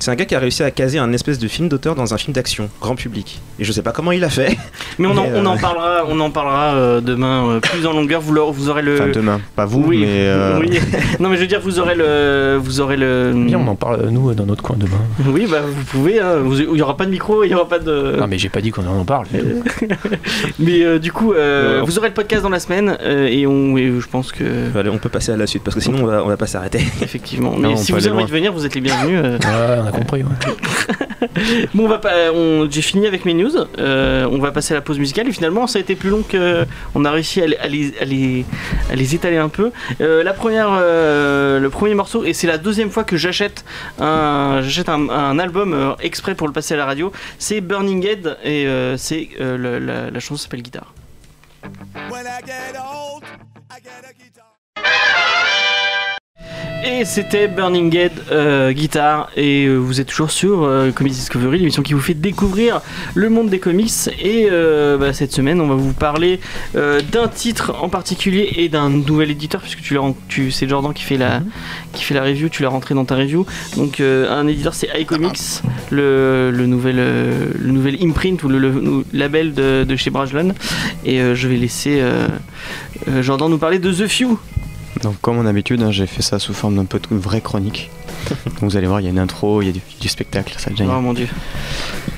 Speaker 4: C'est un gars qui a réussi à caser un espèce de film d'auteur dans un film d'action, grand public. Et je sais pas comment il a fait.
Speaker 1: Mais on en,
Speaker 4: Mais,
Speaker 1: on en
Speaker 4: euh,
Speaker 1: parlera, on en parlera euh, demain euh, plus en longueur. Vous, l'aurez- vous aurez le.
Speaker 5: Enfin, demain. Pas vous,
Speaker 1: oui,
Speaker 5: mais. euh, [laughs]
Speaker 1: oui. non, mais je veux dire, vous aurez le, vous aurez le.
Speaker 2: Bien, on en parle nous dans notre coin demain.
Speaker 1: Oui, bah vous pouvez. hein. Vous- il y aura pas de micro, il y aura pas de.
Speaker 2: Non, mais j'ai pas dit qu'on en parle. [laughs]
Speaker 1: Mais euh, du coup, euh,
Speaker 4: Ouais.
Speaker 1: vous aurez le podcast dans la semaine euh, et on, et je pense que
Speaker 4: Allez, on peut passer à la suite parce que sinon on va, on va pas s'arrêter.
Speaker 1: effectivement. Mais si vous avez envie de venir, vous êtes les bienvenus. euh.
Speaker 2: Compris. [laughs]
Speaker 1: Bon, on va J'ai fini avec mes news. Euh, on va passer à la pause musicale et finalement, ça a été plus long que. On a réussi à les, à les, à étaler un peu. Euh, la première, euh, le premier morceau et c'est la deuxième fois que j'achète un, j'achète un, album exprès pour le passer à la radio. C'est Burning Head et c'est la chanson s'appelle Guitare. Et c'était Burning Head euh, guitare et euh, vous êtes toujours sur euh, Comics Discovery, l'émission qui vous fait découvrir le monde des comics. Et bah, cette semaine, on va vous parler d'un titre en particulier et d'un nouvel éditeur puisque tu, tu c'est Jordan qui fait la qui fait la review, tu l'as rentré dans ta review. Donc un éditeur c'est iComics, le, le nouvel le nouvel imprint ou le, le label de, de chez Brajlon. Et je vais laisser Jordan nous parler de The Few.
Speaker 5: Donc comme en habitude, hein, j'ai fait ça sous forme d'un peu de vraie chronique. Donc [laughs] vous allez voir, il y a une intro, il y a du, du spectacle, ça devient.
Speaker 1: Oh mon dieu.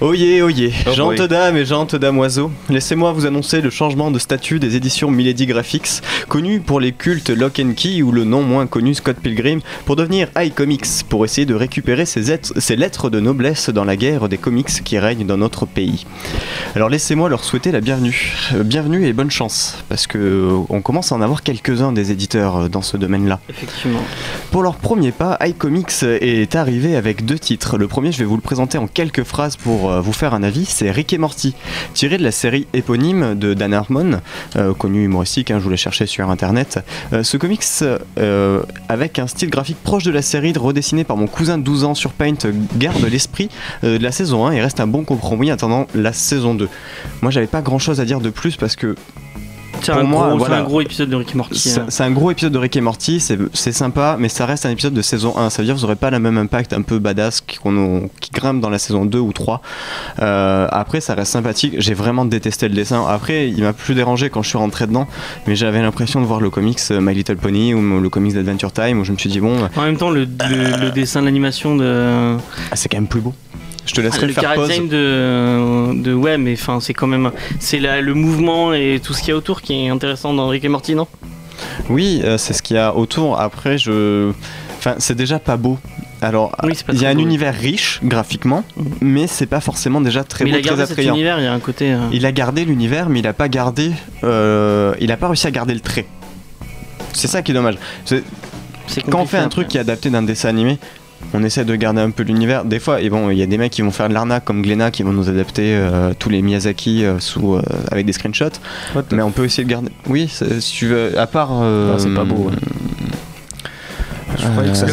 Speaker 5: Oyez, oyez,
Speaker 4: Oh
Speaker 5: gentes
Speaker 4: boy.
Speaker 5: dames et gentes damoiseaux, laissez-moi vous annoncer le changement de statut des éditions Milady Graphics, connues pour les cultes Lock and Key ou le non moins connu Scott Pilgrim, pour devenir iComics, pour essayer de récupérer ces lettres de noblesse dans la guerre des comics qui règne dans notre pays. Alors laissez-moi leur souhaiter la bienvenue. Euh, bienvenue et bonne chance, parce que euh, on commence à en avoir quelques-uns des éditeurs euh, dans ce domaine-là.
Speaker 1: Effectivement.
Speaker 5: Pour leur premier pas, iComics est arrivé avec deux titres. Le premier, je vais vous le présenter en quelques phrases pour euh, vous faire un avis, c'est Rick et Morty, tiré de la série éponyme de Dan Harmon, euh, connu humoristique, hein, je vous l'ai cherché sur internet. Euh, ce comics, euh, avec un style graphique proche de la série, redessiné par mon cousin de 12 ans sur Paint, euh, garde l'esprit euh, de la saison 1 et reste un bon compromis attendant la saison 2. Moi, j'avais pas grand chose à dire de plus parce que
Speaker 1: C'est
Speaker 5: Pour
Speaker 1: un,
Speaker 5: moi,
Speaker 1: gros,
Speaker 5: voilà.
Speaker 1: c'est un gros épisode de Rick et Morty.
Speaker 5: c'est
Speaker 1: hein.
Speaker 5: un gros épisode de Rick et Morty, c'est sympa, mais ça reste un épisode de saison 1. Ça veut dire que vous n'aurez pas le même impact un peu badass qui, qu'on- qui grimpe dans la saison 2 ou 3. Euh, après, ça reste sympathique. J'ai vraiment détesté le dessin. Après, il m'a plus dérangé quand je suis rentré dedans, mais j'avais l'impression de voir le comics euh, My Little Pony ou le comics d'Adventure Time où je me suis dit, bon,
Speaker 1: En même temps, le, le- le dessin, l'animation de.
Speaker 5: ah, c'est quand même plus beau. Je te
Speaker 1: Ah,
Speaker 5: laisserai
Speaker 1: le
Speaker 5: faire pause.
Speaker 1: design de, de. Ouais, mais enfin, c'est quand même. C'est le mouvement et tout ce qu'il y a autour qui est intéressant dans Rick et Morty, non?
Speaker 5: Oui, euh, c'est ce qu'il y a autour. Après, je. Enfin, c'est déjà pas beau. Alors,
Speaker 1: Oui,
Speaker 5: il y a un univers riche graphiquement,
Speaker 1: Mhm.
Speaker 5: mais c'est pas forcément déjà très
Speaker 1: Mais il
Speaker 5: beau,
Speaker 1: a gardé
Speaker 5: très
Speaker 1: cet
Speaker 5: attrayant.
Speaker 1: univers, il y a un côté. euh,
Speaker 5: Il a gardé l'univers, mais il a pas gardé. euh, il a pas réussi à garder le trait. C'est ça qui est dommage. C'est- Quand on fait un truc qui est adapté d'un dessin animé, on essaie de garder un peu l'univers. Des fois, et bon, il y a des mecs qui vont faire de l'arnaque comme Glenna qui vont nous adapter euh, tous les Miyazaki euh, sous, euh, avec des screenshots. Mais on peut essayer de garder. Oui, si tu veux, à part. euh,
Speaker 2: Ah, c'est pas beau, ouais.
Speaker 4: Je croyais que ça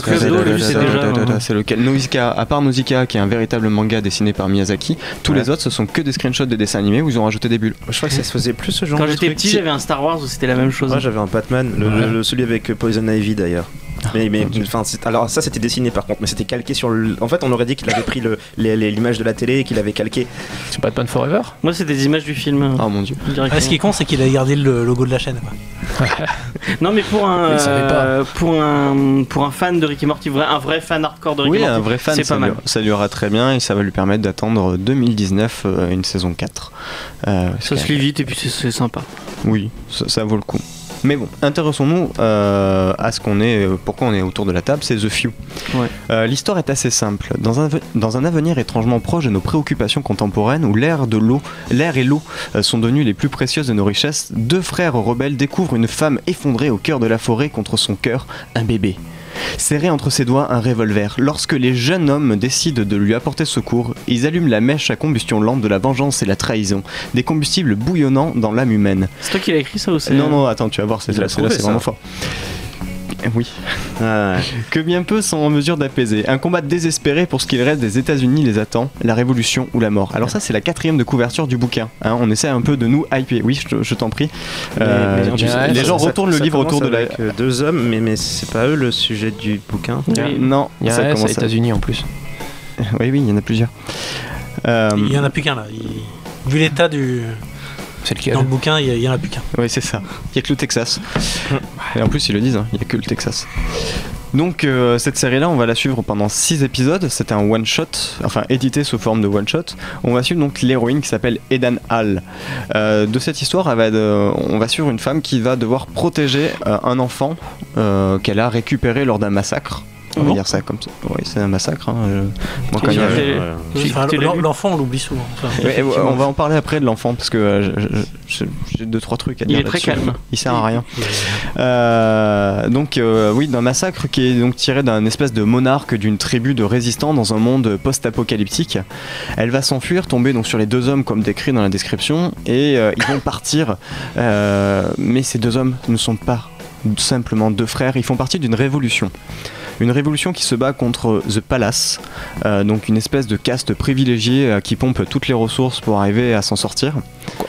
Speaker 1: c'est
Speaker 5: lequel Nausicaa, à part Nausicaa, qui est un véritable manga dessiné par Miyazaki, tous
Speaker 4: Ouais.
Speaker 5: les autres ce sont que des screenshots des dessins animés où ils ont rajouté des bulles.
Speaker 4: Je crois que ça se faisait plus ce genre
Speaker 1: Quand
Speaker 4: de
Speaker 1: j'étais petit, j'avais un Star Wars où c'était la même chose.
Speaker 4: Moi j'avais un Batman, le,
Speaker 2: Ouais.
Speaker 4: le- celui avec Poison Ivy d'ailleurs. Mais, mais enfin, alors ça c'était dessiné par contre, mais c'était calqué sur le. En fait, on aurait dit qu'il avait pris l'image de la télé et qu'il avait calqué.
Speaker 2: C'est Batman Forever?
Speaker 1: Moi, c'est des images du film.
Speaker 5: Oh mon dieu.
Speaker 3: Ah, ce qui est con, c'est qu'il a gardé le logo de la chaîne.
Speaker 1: Non, mais pour un, euh, pour un, pour un fan de Rick et Morty, un vrai fan hardcore de Rick
Speaker 5: Oui,
Speaker 1: Morty,
Speaker 5: un vrai fan,
Speaker 1: c'est
Speaker 5: ça, lui,
Speaker 1: mal.
Speaker 5: ça lui aura très bien et ça va lui permettre d'attendre 2019 euh, une saison 4. Euh,
Speaker 1: Ça se lit vite et puis c'est- sympa.
Speaker 5: Oui, ça, ça vaut le coup. Mais bon, intéressons-nous euh, à ce qu'on est, pourquoi on est autour de la table, c'est The Few.
Speaker 1: Ouais.
Speaker 5: Euh, L'histoire est assez simple. Dans un, dans un avenir étrangement proche de nos préoccupations contemporaines, où l'air de l'eau, l'air et l'eau euh, sont devenus les plus précieuses de nos richesses, deux frères rebelles découvrent une femme effondrée au cœur de la forêt contre son cœur, un bébé. Serré entre ses doigts un revolver, lorsque les jeunes hommes décident de lui apporter secours, ils allument la mèche à combustion lente de la vengeance et la trahison, des combustibles bouillonnants dans l'âme humaine.
Speaker 1: C'est toi qui l'as écrit ça ou c'est.
Speaker 5: Non, non, attends, tu vas voir, c'est là, c'est vraiment fort. Eh Oui,
Speaker 4: Ah,
Speaker 5: que bien peu sont en mesure d'apaiser. Un combat désespéré pour ce qu'il reste des États-Unis les attend, la révolution ou la mort. Alors, ça, c'est la quatrième de couverture du bouquin. hein. on essaie un peu de nous hyper. Oui, je, te- je t'en prie. Euh,
Speaker 4: Mais- mais
Speaker 5: tu les gens
Speaker 4: ça-
Speaker 5: retournent le
Speaker 4: ça
Speaker 5: livre autour de la.
Speaker 4: avec, euh, deux hommes, mais, mais c'est pas eux le sujet du bouquin.
Speaker 1: Oui.
Speaker 5: Non,
Speaker 2: Il y a
Speaker 5: ça commence
Speaker 2: États-Unis en plus. [laughs]
Speaker 5: Oui, oui, il y en a plusieurs. Euh,
Speaker 3: Il y en a plus qu'un là. Il- Vu l'état du. Dans le bouquin, il y, en a plus qu'un.
Speaker 5: Oui, c'est ça. Il n'y a que le Texas. Et en plus, ils le disent, hein, il n'y a que le Texas. Donc, euh, cette série-là, on va la suivre pendant 6 épisodes. C'est un one-shot, enfin édité sous forme de one-shot. On va suivre donc l'héroïne qui s'appelle Edan Hall. Euh, de cette histoire, elle va de- on va suivre une femme qui va devoir protéger euh, un enfant euh, qu'elle a récupéré lors d'un massacre. On va dire ça comme ça. Oui, c'est un massacre. hein, euh, il
Speaker 3: L'enfant, on l'oublie souvent.
Speaker 5: On va en parler après de l'enfant parce que euh, j'ai deux trois trucs à
Speaker 1: Il
Speaker 5: dire.
Speaker 1: est très calme.
Speaker 5: Il sert à rien. Euh, donc euh, oui, d'un massacre qui est donc tiré d'un espèce de monarque d'une tribu de résistants dans un monde post-apocalyptique. Elle va s'enfuir, tomber donc sur les deux hommes comme décrit dans la description, et euh, ils vont partir. Euh, mais ces deux hommes ne sont pas simplement deux frères, ils font partie d'une révolution. Une révolution qui se bat contre The Palace, euh, donc une espèce de caste privilégiée euh, qui pompe toutes les ressources pour arriver à s'en sortir.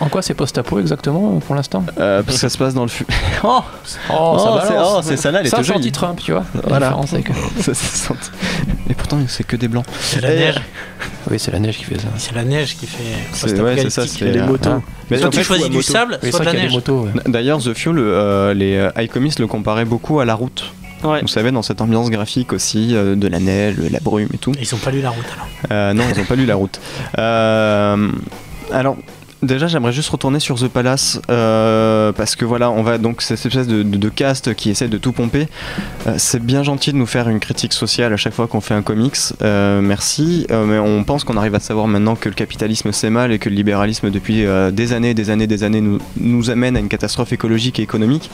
Speaker 2: En quoi c'est post-apo exactement pour l'instant
Speaker 5: Euh, parce que ça se passe dans le futur. [laughs]
Speaker 2: Oh, oh, ça
Speaker 5: c'est-
Speaker 2: balance.
Speaker 5: oh, c'est celle-là, elle
Speaker 2: Ça
Speaker 5: était
Speaker 2: c'est
Speaker 5: jolie.
Speaker 2: anti-Trump, tu vois.
Speaker 5: Voilà.
Speaker 2: différence, c'est [laughs] que-
Speaker 5: Ça, ça sent- Et pourtant, c'est que des blancs.
Speaker 3: C'est la neige.
Speaker 2: Oui, c'est la neige qui fait ça.
Speaker 3: C'est la neige qui fait.
Speaker 5: C'est- ouais, c'est ça, c'est
Speaker 1: Les motos.
Speaker 5: ah. Mais
Speaker 3: Soit tu
Speaker 5: fait,
Speaker 3: choisis du sable,
Speaker 2: c'est
Speaker 3: soit de la neige.
Speaker 5: D'ailleurs, The Fuel, euh, les iComics le comparaient beaucoup à la route.
Speaker 1: Ouais.
Speaker 5: Vous savez, dans cette ambiance graphique aussi, euh, de la neige, la brume et tout.
Speaker 3: Ils ont pas lu la route alors.
Speaker 5: Euh, non, ils n'ont pas lu la route. Euh, alors. Déjà, j'aimerais juste retourner sur The Palace euh, parce que voilà, on va donc cette espèce de, de, de cast qui essaie de tout pomper. Euh, c'est bien gentil de nous faire une critique sociale à chaque fois qu'on fait un comics. Euh, merci, Euh, mais on pense qu'on arrive à savoir maintenant que le capitalisme c'est mal et que le libéralisme depuis euh, des années, des années, des années nous, nous amène à une catastrophe écologique et économique.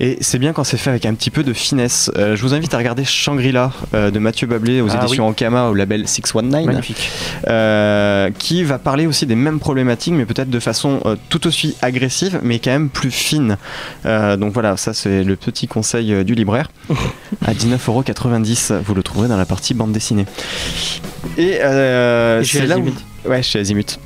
Speaker 5: Et c'est bien quand c'est fait avec un petit peu de finesse. Euh, je vous invite à regarder Shangri-La euh, de Mathieu Bablé aux
Speaker 2: Ah
Speaker 5: éditions Ankama au label 619
Speaker 2: Magnifique.
Speaker 5: euh, qui va parler aussi des mêmes problématiques, mais peut-être de façon euh, tout aussi agressive, mais quand même plus fine. Donc voilà, ça c'est le petit conseil du libraire. [laughs] à 19,90€, vous le trouverez dans la partie bande dessinée. Et,
Speaker 1: Et
Speaker 5: c'est là où... Ouais, chez Azimut,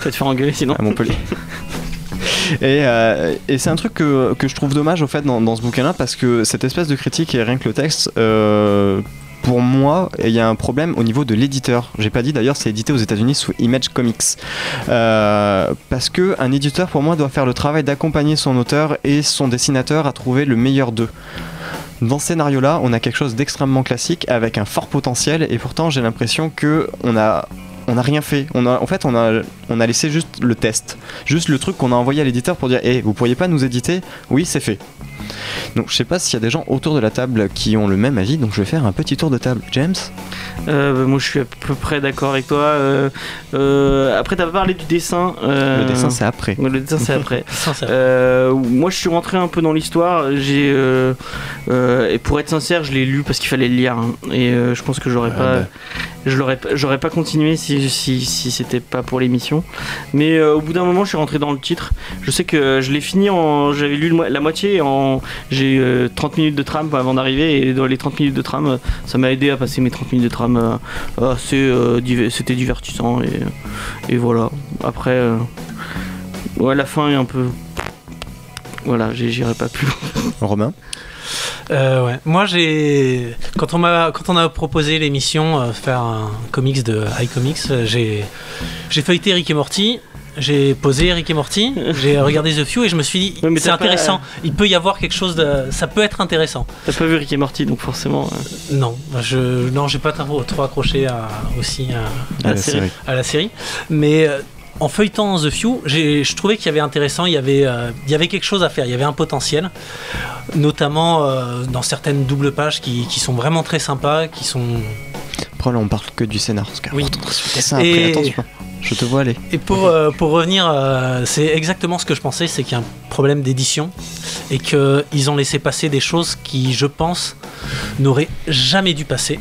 Speaker 1: Peut-être faire engueuler sinon.
Speaker 5: à Montpellier. [laughs] [laughs] Et, euh, et c'est un truc que, que je trouve dommage au fait dans, dans ce bouquin-là parce que cette espèce de critique et rien que le texte, euh, pour moi, il y a un problème au niveau de l'éditeur. J'ai pas dit d'ailleurs, c'est édité aux États-Unis sous Image Comics. Euh, parce que un éditeur, pour moi, doit faire le travail d'accompagner son auteur et son dessinateur à trouver le meilleur d'eux. Dans ce scénario-là, on a quelque chose d'extrêmement classique avec un fort potentiel et pourtant j'ai l'impression que on a on n'a rien fait. On a, en fait, on a, on a laissé juste le test, juste le truc qu'on a envoyé à l'éditeur pour dire, hé, vous pourriez pas nous éditer? Oui, c'est fait. Donc, je sais pas s'il y a des gens autour de la table qui ont le même avis, donc je vais faire un petit tour de table. James?
Speaker 1: Euh, bah, moi je suis à peu près d'accord avec toi. Euh, euh, après t'as parlé du dessin. euh,
Speaker 5: Le dessin, c'est après. [laughs]
Speaker 1: Le dessin c'est après. Euh, moi je suis rentré un peu dans l'histoire. J'ai euh, euh, et pour être sincère, je l'ai lu parce qu'il fallait le lire. hein. et euh, je pense que j'aurais
Speaker 2: Ah
Speaker 1: pas,
Speaker 2: bah.
Speaker 1: je l'aurais, j'aurais pas continué si si, si c'était pas pour l'émission. Mais euh, au bout d'un moment, je suis rentré dans le titre. Je sais que je l'ai fini en, j'avais lu la moitié en, j'ai euh, 30 minutes de tram avant d'arriver et dans les 30 minutes de tram, ça m'a aidé à passer mes 30 minutes de tram. euh, euh, c'était divertissant et, et voilà. Après, euh, ouais, la fin est un peu. Voilà, j'irai pas plus.
Speaker 5: Romain?
Speaker 3: Euh, ouais. Moi, j'ai quand on m'a quand on a proposé l'émission euh, faire un comics de iComics, euh, j'ai j'ai feuilleté Rick et Morty. J'ai posé Rick et Morty, [laughs] j'ai regardé The Few et je me suis dit
Speaker 1: Ouais,
Speaker 3: c'est
Speaker 1: pas-
Speaker 3: intéressant. Il peut y avoir quelque chose de, ça peut être intéressant.
Speaker 1: T'as pas vu Rick et Morty, donc forcément. euh,
Speaker 3: Non, je non j'ai pas trop, accroché à, aussi à,
Speaker 5: à
Speaker 1: la
Speaker 5: la
Speaker 1: série.
Speaker 3: à la série, mais en feuilletant The Few, je trouvais qu'il y avait intéressant, il y avait, euh, il y avait quelque chose à faire, il y avait un potentiel, notamment euh, dans certaines doubles pages qui, qui sont vraiment très sympas, qui sont
Speaker 5: Après, là, on parle que du scénar. Parce que
Speaker 3: Oui.
Speaker 5: dessin
Speaker 3: Et-
Speaker 5: après, attention. Je te vois aller.
Speaker 3: Et pour, euh, pour revenir, euh, c'est exactement ce que je pensais, c'est qu'il y a un problème d'édition et qu'ils ont laissé passer des choses qui, je pense, n'auraient jamais dû passer.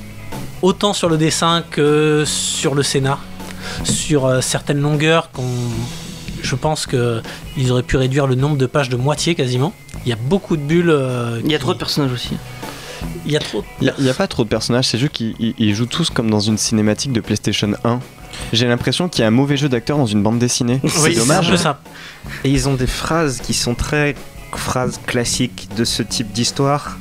Speaker 3: Autant sur le dessin que sur le scénar, sur euh, certaines longueurs qu'on... Je pense qu'ils auraient pu réduire le nombre de pages de moitié quasiment. Il y a beaucoup de bulles. euh,
Speaker 1: Il y a
Speaker 3: qui-
Speaker 1: trop de personnages aussi.
Speaker 3: Il y a trop.
Speaker 5: Il n'y a, pas trop de personnages, c'est juste qu'ils ils- ils jouent tous comme dans une cinématique de PlayStation 1. J'ai l'impression qu'il y a un mauvais jeu d'acteur dans une bande dessinée.
Speaker 3: Oui,
Speaker 5: C'est dommage.
Speaker 3: un peu ça.
Speaker 4: Et ils ont des phrases qui sont très phrases classiques de ce type d'histoire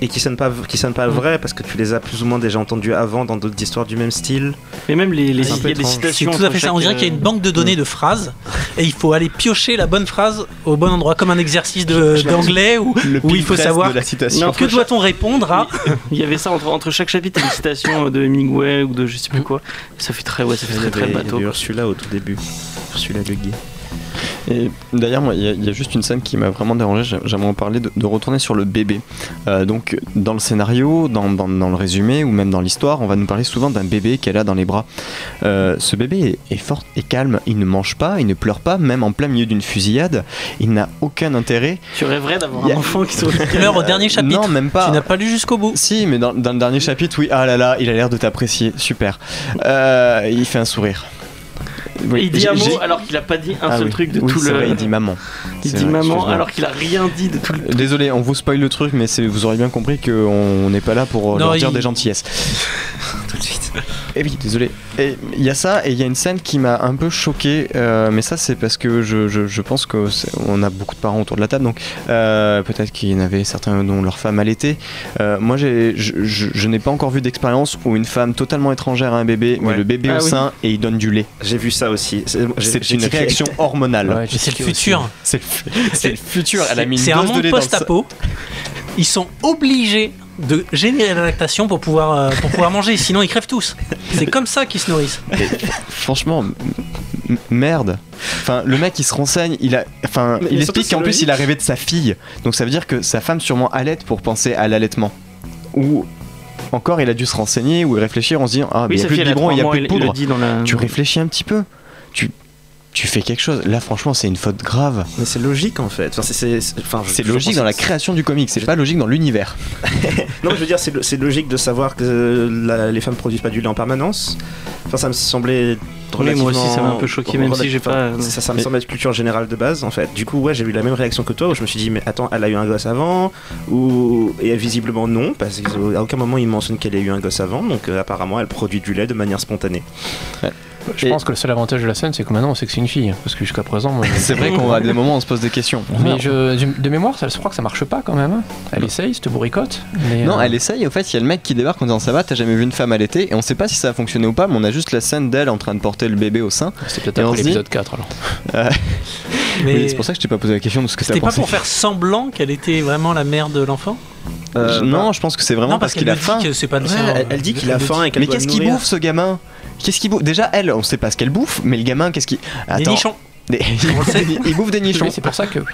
Speaker 4: et qui sonnent pas qui sonnent pas vraies parce que tu les as plus ou moins déjà entendues avant dans d'autres histoires du même style.
Speaker 1: Mais même les, les,
Speaker 4: un
Speaker 1: il y a des citations.
Speaker 3: tout à
Speaker 1: entre
Speaker 3: fait ça. On dirait qu'il y a une
Speaker 1: euh,
Speaker 3: banque de données de phrases et il faut aller piocher la bonne phrase au bon endroit, comme un exercice d'anglais où, où il faut savoir
Speaker 5: de la citation.
Speaker 1: Non,
Speaker 3: que [laughs] doit-on répondre à. [laughs]
Speaker 1: Il y avait ça entre, entre chaque chapitre, une citation de Hemingway ou de je sais plus quoi. Ça fait très, ouais, ça fait
Speaker 4: Il y
Speaker 1: très bateau.
Speaker 4: Ursula au tout début. Ursula Le Guy.
Speaker 5: Et d'ailleurs, moi, il y, a- il y a juste une scène qui m'a vraiment dérangé. J'ai- J'aimerais en parler de, de retourner sur le bébé. Euh, donc, dans le scénario, dans, dans- dans le résumé ou même dans l'histoire, on va nous parler souvent d'un bébé qu'elle a dans les bras. Euh, ce bébé est, est fort et calme. Il ne mange pas, il ne pleure pas, même en plein milieu d'une fusillade. Il n'a aucun intérêt.
Speaker 1: Tu rêverais d'avoir un
Speaker 5: a-
Speaker 1: enfant qui.
Speaker 3: L'heure [laughs] au dernier chapitre.
Speaker 5: Non, même pas.
Speaker 3: Tu n'as pas lu jusqu'au bout.
Speaker 5: Si, mais dans, dans le dernier chapitre, oui, ah là là, il a l'air de t'apprécier, super. Euh, il fait un sourire. Oui,
Speaker 1: il dit un mot alors qu'il a pas dit un
Speaker 5: Ah
Speaker 1: seul
Speaker 5: oui.
Speaker 1: truc de
Speaker 5: Oui,
Speaker 1: tout
Speaker 5: c'est
Speaker 1: le.
Speaker 5: vrai, il dit maman.
Speaker 1: Il dit
Speaker 5: vrai,
Speaker 1: maman alors qu'il a rien dit de tout le.
Speaker 5: Désolé, on vous spoil le truc, mais c'est- vous aurez bien compris qu'on n'est pas là pour euh,
Speaker 3: Non,
Speaker 5: leur dire
Speaker 3: il-
Speaker 5: des gentillesses.
Speaker 4: Tout de suite. [laughs]
Speaker 5: Et oui, désolé. Et il y a ça, et il y a une scène qui m'a un peu choqué, euh, mais ça c'est parce que je, je, je pense qu'on a beaucoup de parents autour de la table, donc euh, peut-être qu'il y en avait certains dont leur femme allaitait. Euh, moi, j'ai- je, je- je n'ai pas encore vu d'expérience où une femme totalement étrangère a un bébé, met
Speaker 4: Ouais.
Speaker 5: le bébé
Speaker 1: Ah
Speaker 5: au
Speaker 1: oui.
Speaker 5: sein et il donne du lait.
Speaker 4: J'ai vu ça aussi. C'est j'ai-
Speaker 5: C'est
Speaker 4: j'ai
Speaker 5: une réaction hormonale.
Speaker 2: Ouais, [laughs]
Speaker 3: C'est le futur.
Speaker 5: C'est le, fu- c'est le futur. Elle a mis une
Speaker 3: C'est un
Speaker 5: dose de
Speaker 3: monde
Speaker 5: lait dans le
Speaker 3: post-apo. Ils sont obligés de générer la lactation pour pouvoir, euh, pour pouvoir manger, sinon ils crèvent tous. C'est comme ça qu'ils se nourrissent.
Speaker 5: Franchement, merde. Enfin, le mec il se renseigne, il a, enfin,
Speaker 4: Mais
Speaker 5: il explique qu'en plus il a rêvé de sa fille. Donc ça veut dire que sa femme sûrement allait pour penser à l'allaitement. Ou encore il a dû se renseigner ou réfléchir en se disant ah mais il
Speaker 1: Oui,
Speaker 5: y a plus de biberon, il y a plus de poudre.
Speaker 1: dit dans la.
Speaker 5: Tu réfléchis un petit peu. Tu fais quelque chose. Là franchement c'est une faute grave.
Speaker 4: Mais c'est logique en fait. Enfin, c'est- c'est c'est- enfin, je-
Speaker 5: C'est
Speaker 4: je
Speaker 5: logique dans la création du comic, c'est pas logique dans l'univers. [laughs]
Speaker 4: Non, mais je veux dire, c'est lo- c'est logique de savoir que la- les femmes produisent pas du lait en permanence. Enfin, ça me semblait.
Speaker 1: Oui, moi aussi, ça m'a un peu choqué, même si j'ai pas-
Speaker 4: Ça, ça me
Speaker 5: Mais-
Speaker 4: semble être culture générale de base en fait. Du coup, ouais, j'ai eu la même réaction que toi où je me suis dit, mais attends, elle a eu un gosse avant ou Et visiblement non, parce qu'à aucun moment il mentionne qu'elle a eu un gosse avant, donc euh, apparemment elle produit du lait de manière spontanée.
Speaker 2: Je
Speaker 5: Et-
Speaker 2: pense que le seul avantage de la scène, c'est que maintenant on sait que c'est une fille. Parce que jusqu'à présent,
Speaker 5: C'est vrai qu'on a des moments où on se pose des questions.
Speaker 2: Mais je, de mémoire, ça, je crois que ça marche pas quand même. hein. Elle essaye, cette bourricote. Mais,
Speaker 5: Non,
Speaker 2: euh,
Speaker 5: elle essaye. Au fait, il y a le mec qui débarque en disant ça va, t'as jamais vu une femme allaiter et on sait pas si ça a fonctionné ou pas, mais on a juste la scène d'elle en train de porter le bébé au sein.
Speaker 2: C'est peut-être après
Speaker 5: dit-
Speaker 2: l'épisode 4 alors. [laughs]
Speaker 3: Mais
Speaker 5: Oui, c'est pour ça que je t'ai pas posé la question de ce que
Speaker 3: c'était pas
Speaker 5: pensé.
Speaker 3: pour faire semblant qu'elle était vraiment la mère de l'enfant?
Speaker 5: Je- non, je pense que c'est vraiment
Speaker 3: Non,
Speaker 5: parce,
Speaker 3: parce
Speaker 5: qu'il a faim.
Speaker 3: que pas
Speaker 4: Ouais, elle, elle dit qu'il a faim et qu'elle
Speaker 5: Mais qu'est-ce qu'il bouffe ce gamin? Qu'est-ce qu'il bouffe? Déjà, elle, on sait pas ce qu'elle bouffe, mais le gamin, qu'est-ce qu'il.
Speaker 3: Des nichons.
Speaker 5: Des- [laughs] il, bouffe des, il bouffe des nichons.
Speaker 2: Oui, c'est pour ça que. [laughs]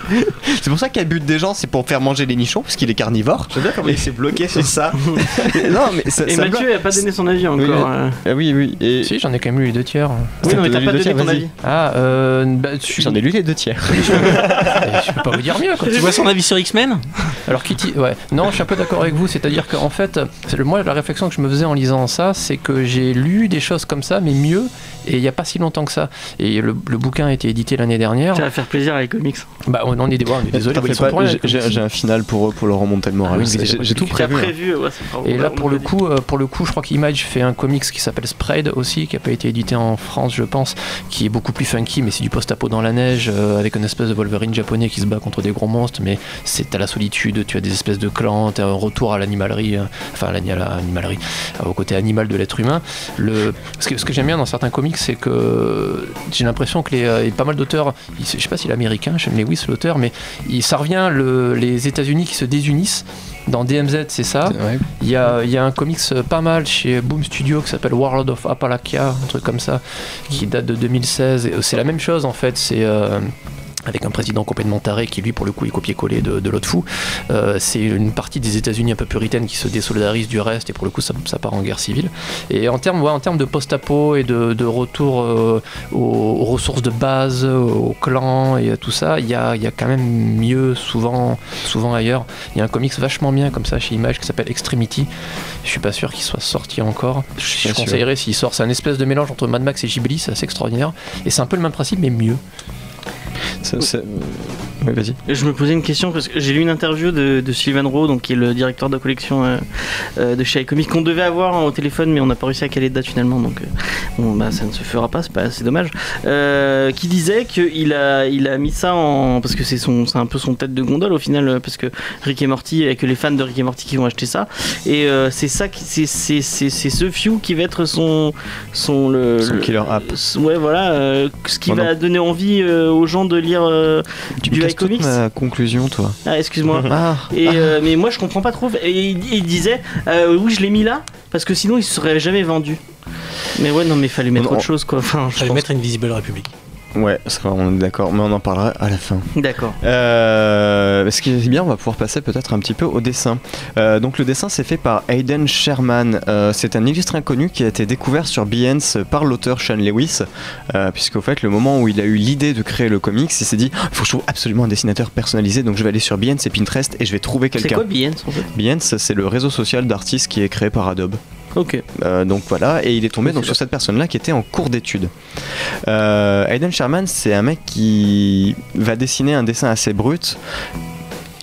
Speaker 5: C'est pour ça qu'elle bute des gens, c'est pour faire manger les nichons, parce qu'il est carnivore.
Speaker 4: J'aime bien comment il s'est bloqué sur ça. [laughs]
Speaker 5: non, mais ça,
Speaker 1: Et
Speaker 5: ça
Speaker 1: Mathieu a pas donné son avis encore.
Speaker 5: Oui,
Speaker 1: euh.
Speaker 5: Ah oui, oui. Et...
Speaker 2: Si, j'en ai quand même lu les deux tiers.
Speaker 1: Oui, non, mais
Speaker 5: T'as
Speaker 1: pas
Speaker 5: donné
Speaker 1: ton avis.
Speaker 2: Ah, euh. Bah, tu-
Speaker 5: J'en ai lu les deux tiers.
Speaker 2: je peux pas vous dire mieux quoi.
Speaker 3: Tu vois son avis sur X-Men?
Speaker 2: Alors Kitty, ouais, non, je suis un peu d'accord avec vous, c'est-à-dire qu'en fait, moi la réflexion que je me faisais en lisant ça, c'est que j'ai lu des choses comme ça, mais mieux, et il n'y a pas si longtemps que ça. Et le, le bouquin a été édité l'année dernière.
Speaker 1: Ça va faire plaisir avec les comics.
Speaker 2: Bah on en est, des- ouais, on est désolé,
Speaker 5: j'ai- un final pour eux pour leur remonter le moral.
Speaker 2: Ah oui,
Speaker 5: j'ai tout prévu. hein.
Speaker 1: prévu, ouais,
Speaker 2: Et là,
Speaker 1: on
Speaker 2: pour le coup, euh, pour le coup, je crois qu'Image fait un comics qui s'appelle Spread aussi, qui a pas été édité en France, je pense, qui est beaucoup plus funky, mais c'est du post-apo dans la neige, euh, avec une espèce de Wolverine japonais qui se bat contre des gros monstres, mais c'est à la solitude, tu as des espèces de clans, tu as un retour à l'animalerie, euh, enfin à l'ani- à l'animalerie, au côté animal de l'être humain. Le, ce que, ce que j'aime bien dans certains comics, c'est que j'ai l'impression que les, euh, pas mal d'auteurs, je sais pas s'il est américain, je- mais oui, c'est l'auteur, mais il, ça revient le- les États-Unis qui se désunissent. Dans DMZ, c'est ça.
Speaker 5: Ouais.
Speaker 2: Il y a, il y a un comics pas mal chez Boom Studio qui s'appelle World of Appalachia, un truc comme ça, qui date de 2016. Et C'est la même chose en fait, c'est. euh, avec un président complètement taré qui lui pour le coup est copié-collé de, de l'autre fou. Euh, c'est une partie des États-Unis un peu puritaine qui se désolidarise du reste et pour le coup ça, ça part en guerre civile. Et en termes ouais, en termes de post-apo et de, de retour euh, aux, aux ressources de base, aux clans et tout ça, il y a, il y a quand même mieux souvent, souvent ailleurs. Il y a un comics vachement bien comme ça chez Image qui s'appelle Extremity. Je suis pas sûr qu'il soit sorti encore. Je, je conseillerais s'il sort. C'est un espèce de mélange entre Mad Max et Ghibli, c'est assez extraordinaire. Et c'est un peu le même principe mais mieux.
Speaker 5: Ça- ça- Oui, vas-y.
Speaker 1: Je me posais une question parce que j'ai lu une interview de, de Sylvain Rowe, donc qui est le directeur de collection euh, euh, de chez iComics, qu'on devait avoir hein, au téléphone, mais on n'a pas réussi à caler de date finalement, donc euh, bon, bah, ça ne se fera pas, c'est pas, c'est dommage. Qui disait qu'il a, il a mis ça en parce que c'est son, c'est un peu son tête de gondole au final, parce que Rick et Morty, et que les fans de Rick et Morty qui vont acheter ça, et c'est ça, qui, c'est, c'est, c'est, c'est ce few qui va être son, son le,
Speaker 5: Son
Speaker 1: le-
Speaker 5: killer app.
Speaker 1: Ouais, voilà, ce qui va donner envie aux gens de lire
Speaker 5: Tu
Speaker 1: du
Speaker 5: ma conclusion, toi.
Speaker 1: Ah, excuse-moi.
Speaker 5: Ah,
Speaker 1: Et euh, mais moi je comprends pas trop. Et il, il disait euh, oui je l'ai mis là parce que sinon il serait jamais vendu. Mais ouais non mais fallait mettre
Speaker 5: Non.
Speaker 1: autre chose quoi. Enfin je
Speaker 3: J'allais
Speaker 1: pense.
Speaker 3: mettre une Visible République.
Speaker 5: Ouais, ça va, on est d'accord, mais on en parlera à la fin.
Speaker 1: D'accord.
Speaker 5: Euh, ce qui est bien, on va pouvoir passer peut-être un petit peu au dessin. Euh, donc le dessin c'est fait par Hayden Sherman. Euh, c'est un illustre inconnu qui a été découvert sur Behance par l'auteur Sean Lewis, euh, puisqu'au fait le moment où il a eu l'idée de créer le comics, il s'est dit il faut que je trouve absolument un dessinateur personnalisé, donc je vais aller sur Behance et Pinterest et je vais trouver
Speaker 1: C'est
Speaker 5: quelqu'un.
Speaker 1: quoi Behance en fait?
Speaker 5: Behance c'est le réseau social d'artistes qui est créé par Adobe.
Speaker 1: Ok.
Speaker 5: Euh, donc voilà, et il est tombé donc, sur cette personne-là qui était en cours d'études. Euh, Aiden Sherman, c'est un mec qui va dessiner un dessin assez brut,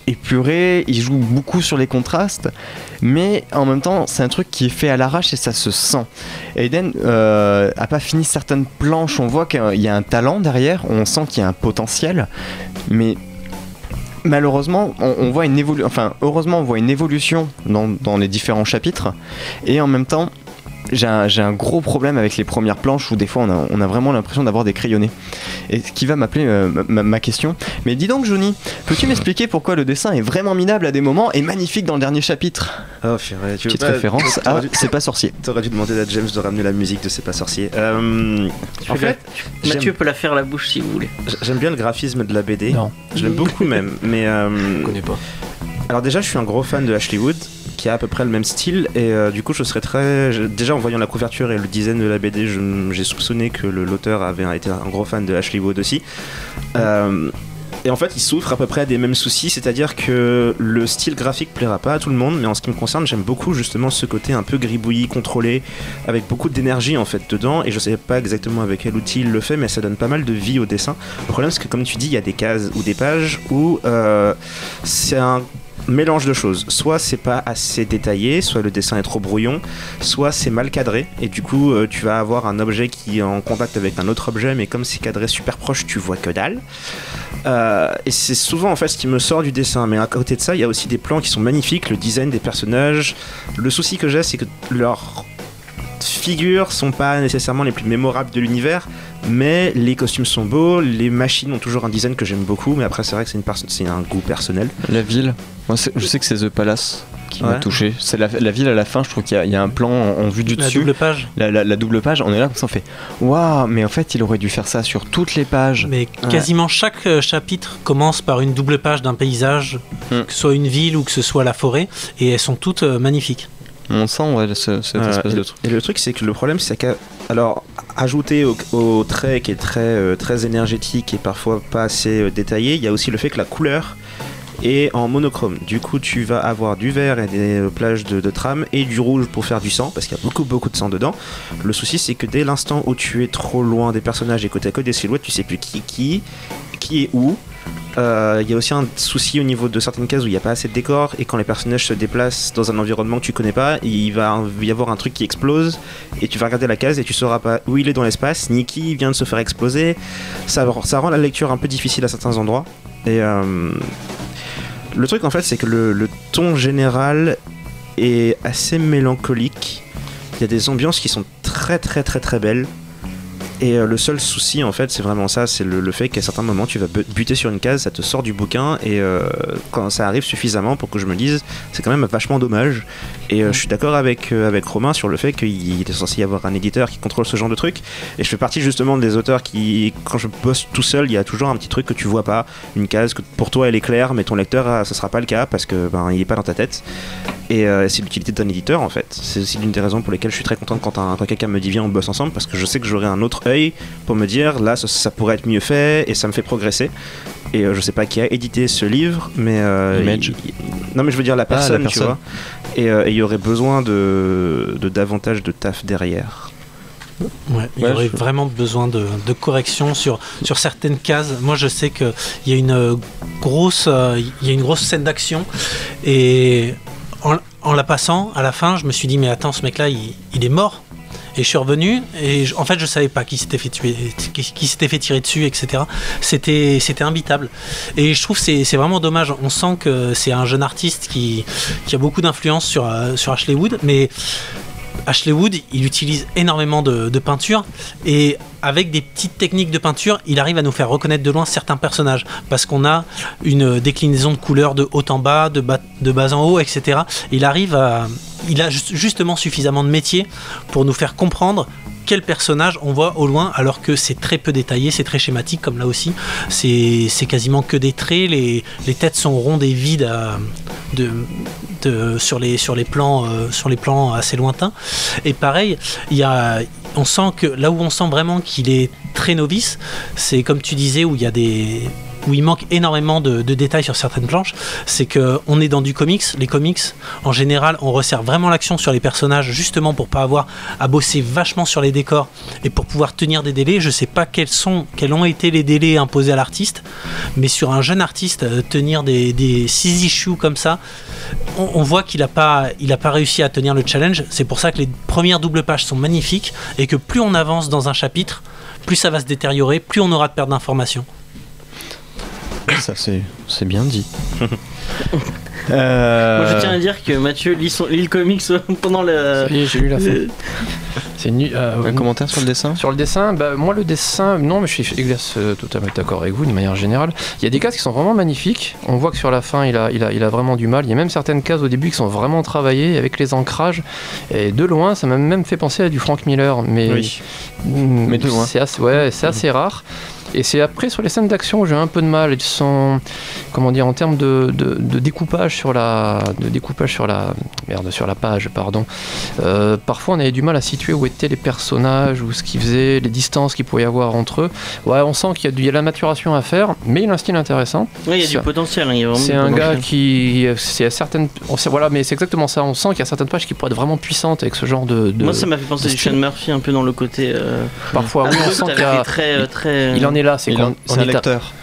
Speaker 5: épuré, il joue beaucoup sur les contrastes, mais en même temps, c'est un truc qui est fait à l'arrache et ça se sent. Aiden euh, a pas fini certaines planches, on voit qu'il y a un talent derrière, on sent qu'il y a un potentiel, mais malheureusement, on, voit une évolution. Enfin, heureusement, on voit une évolution dans les différents chapitres. Et en même temps, j'ai un, j'ai un gros problème avec les premières planches où des fois on a, on a vraiment l'impression d'avoir des crayonnés. Et ce qui va m'appeler euh, ma, ma question. Mais dis donc, Johnny, peux-tu m'expliquer pourquoi le dessin est vraiment minable à des moments et magnifique dans le dernier chapitre?
Speaker 4: Oh, purée, tu
Speaker 5: Petite référence [laughs] à C'est pas sorcier.
Speaker 4: T'aurais dû demander à James de ramener la musique de C'est pas sorcier. Euh, en
Speaker 1: la-
Speaker 4: fait,
Speaker 1: Mathieu peut la faire à la bouche si vous voulez.
Speaker 4: j'aime bien le graphisme de la BD.
Speaker 2: Non.
Speaker 4: Je l'aime beaucoup même. Mais euh,
Speaker 2: Je connais pas.
Speaker 4: alors déjà, je suis un gros fan de Ashley Wood, qui a à peu près le même style. Et euh, du coup, je serais très. Déjà, en voyant la couverture et le design de la BD, j'ai soupçonné que l'auteur avait été un gros fan de Ashley Wood aussi. Euh, et en fait, il souffre à peu près des mêmes soucis, c'est-à-dire que le style graphique plaira pas à tout le monde, mais en ce qui me concerne, j'aime beaucoup justement ce côté un peu gribouillis, contrôlé, avec beaucoup d'énergie en fait dedans. Et je sais pas exactement avec quel outil il le fait, mais ça donne pas mal de vie au dessin. Le problème, c'est que comme tu dis, il y a des cases ou des pages où euh, c'est un mélange de choses. Soit c'est pas assez détaillé, soit le dessin est trop brouillon, soit c'est mal cadré et du coup euh, tu vas avoir un objet qui est en contact avec un autre objet, mais comme c'est cadré super proche, tu vois que dalle. Euh, et c'est souvent en fait ce qui me sort du dessin. Mais à côté de ça, il y a aussi des plans qui sont magnifiques, le design des personnages. Le souci que j'ai, c'est que leurs figures sont pas nécessairement les plus mémorables de l'univers, mais les costumes sont beaux, les machines ont toujours un design que j'aime beaucoup, mais après c'est vrai que c'est c'est un goût personnel.
Speaker 5: La ville, moi je sais que c'est The Palace qui m'a touché. C'est la, la ville à la fin, je trouve qu'il y, a- il y a un plan en, en vue du
Speaker 3: La
Speaker 5: dessus.
Speaker 3: double page.
Speaker 5: La, la- la double page, on est là comme ça, on fait Waouh, mais en fait, il aurait dû faire ça sur toutes les pages.
Speaker 3: Mais quasiment chaque euh, chapitre commence par une double page d'un paysage,
Speaker 5: Hmm.
Speaker 3: que ce soit une ville ou que ce soit la forêt, et elles sont toutes euh, magnifiques.
Speaker 5: On sent ouais, ce- cette
Speaker 4: Euh,
Speaker 5: espèce
Speaker 4: et,
Speaker 5: de truc.
Speaker 4: et le truc, c'est que le problème, c'est qu'à. Alors, ajouté au, au trait qui est très, euh, très énergétique et parfois pas assez euh, détaillé, il y a aussi le fait que la couleur est en monochrome. Du coup, tu vas avoir du vert et des plages de, de et du rouge pour faire du sang, parce qu'il y a beaucoup, beaucoup de sang dedans. Le souci, c'est que dès l'instant où tu es trop loin des personnages et que tu as que des silhouettes, tu sais plus qui qui, qui est où. Euh, Il y a aussi un souci au niveau de certaines cases où il n'y a pas assez de décor et quand les personnages se déplacent dans un environnement que tu connais pas, il va y avoir un truc qui explose et tu vas regarder la case et tu sauras pas où il est dans l'espace, ni qui vient de se faire exploser. Ça, ça rend la lecture un peu difficile à certains endroits. Et euh, le truc en fait, c'est que le, ton général est assez mélancolique. Il y a des ambiances qui sont très très très très belles. Et euh, le seul souci, en fait, c'est vraiment ça, c'est le, fait qu'à certains moments, tu vas bu- buter sur une case, ça te sort du bouquin, et euh, quand ça arrive suffisamment pour que je me dise, c'est quand même vachement dommage. Et euh, je suis d'accord avec, avec Romain sur le fait qu'il est censé y avoir un éditeur qui contrôle ce genre de truc. Et je fais partie justement des auteurs qui, quand je bosse tout seul, il y a toujours un petit truc que tu vois pas, une case que pour toi elle est claire, mais ton lecteur, ah, ça sera pas le cas parce que ben, il est pas dans ta tête. Et c'est l'utilité d'un éditeur en fait. C'est aussi l'une des raisons pour lesquelles je suis très content quand, quand quelqu'un me dit viens on bosse ensemble parce que je sais que j'aurai un autre pour me dire là ça, ça pourrait être mieux fait et ça me fait progresser. Et euh, je sais pas qui a édité ce livre, mais euh,
Speaker 5: Image.
Speaker 4: il- il- non mais je veux dire la
Speaker 5: Ah, la
Speaker 4: personne, tu
Speaker 5: personne.
Speaker 4: vois. Et euh, et il y aurait besoin de, de davantage de taf derrière.
Speaker 3: Ouais, il y
Speaker 5: Ouais,
Speaker 3: aurait
Speaker 5: je-
Speaker 3: vraiment besoin de, de corrections sur, sur certaines cases. Moi, je sais qu'il y a une grosse, euh, il y a une grosse scène d'action et en, en la passant, à la fin, je me suis dit mais attends, ce mec-là, il, il est mort. Et je suis revenu et en fait je savais pas qui s'était fait tuer, qui, tirer dessus, etc. C'était c'était imbitable. Et je trouve c'est c'est vraiment dommage. On sent que c'est un jeune artiste qui, qui a beaucoup d'influence sur euh, sur Ashley Wood, mais Ashley Wood, il utilise énormément de, peinture et avec des petites techniques de peinture, il arrive à nous faire reconnaître de loin certains personnages parce qu'on a une déclinaison de couleurs de haut en bas, de bas, de bas en haut, etc. Il arrive à, il a ju- justement suffisamment de métier pour nous faire comprendre quel personnage on voit au loin alors que c'est très peu détaillé, c'est très schématique comme là aussi. C'est quasiment que des traits, les, têtes sont rondes et vides euh, sur les plans assez lointains. Et pareil, on sent que là où on sent vraiment qu'il est très novice, c'est comme tu disais où il y a des où il manque énormément de, détails sur certaines planches, c'est que on est dans du comics. Les comics, en général, on resserre vraiment l'action sur les personnages, justement pour pas avoir à bosser vachement sur les décors et pour pouvoir tenir des délais. Je sais pas quels sont, quels ont été les délais imposés à l'artiste, mais sur un jeune artiste, euh, tenir des, six issues comme ça, on, voit qu'il a pas réussi à tenir le challenge. C'est pour ça que les premières doubles pages sont magnifiques et que plus on avance dans un chapitre, plus ça va se détériorer, plus on aura de perte d'informations.
Speaker 5: Ça, c'est c'est bien dit. [laughs]
Speaker 1: Moi, je tiens à dire que Mathieu lit, son, lit le comics [laughs] pendant le.
Speaker 2: J'ai eu la fin. [laughs] C'est nu- euh,
Speaker 5: Un commentaire sur le dessin?
Speaker 2: Sur le dessin, bah, moi le dessin, non, mais je suis Eglas, euh, totalement d'accord avec vous d'une manière générale. Il y a des cases qui sont vraiment magnifiques. On voit que sur la fin, il a, il a, il a vraiment du mal. Il y a même certaines cases au début qui sont vraiment travaillées avec les ancrages. Et de loin, ça m'a même fait penser à du Frank Miller. Mais,
Speaker 5: Oui.
Speaker 2: Mm,
Speaker 5: Mais de loin.
Speaker 2: C'est assez, ouais, c'est assez rare. Et c'est après sur les scènes d'action où j'ai un peu de mal. Ils sont, comment dire, en termes de, de- de découpage sur la, de découpage sur la, merde, sur la page, pardon. Euh, parfois, on avait du mal à situer où étaient les personnages, ou ce qu'ils faisaient, les distances qu'il pouvait y avoir entre eux. Ouais, on sent qu'il y, a du- il y a de la maturation à faire, mais il a un style intéressant.
Speaker 1: Ouais, il y a du potentiel. hein,
Speaker 2: C'est un gars qui, c'est certaines, on sait- voilà, mais c'est exactement ça. On sent qu'il y a certaines pages qui pourraient être vraiment puissantes avec ce genre de.
Speaker 1: Moi, ça m'a fait penser
Speaker 2: style.
Speaker 1: Sean Murphy un peu dans le côté. Euh,
Speaker 2: Parfois, oui, on
Speaker 1: abrupт,
Speaker 2: sent qu'il y a-
Speaker 1: très.
Speaker 2: il en est là. C'est
Speaker 5: Il
Speaker 2: qu'on-
Speaker 5: en- un
Speaker 2: est à-
Speaker 5: lecteur.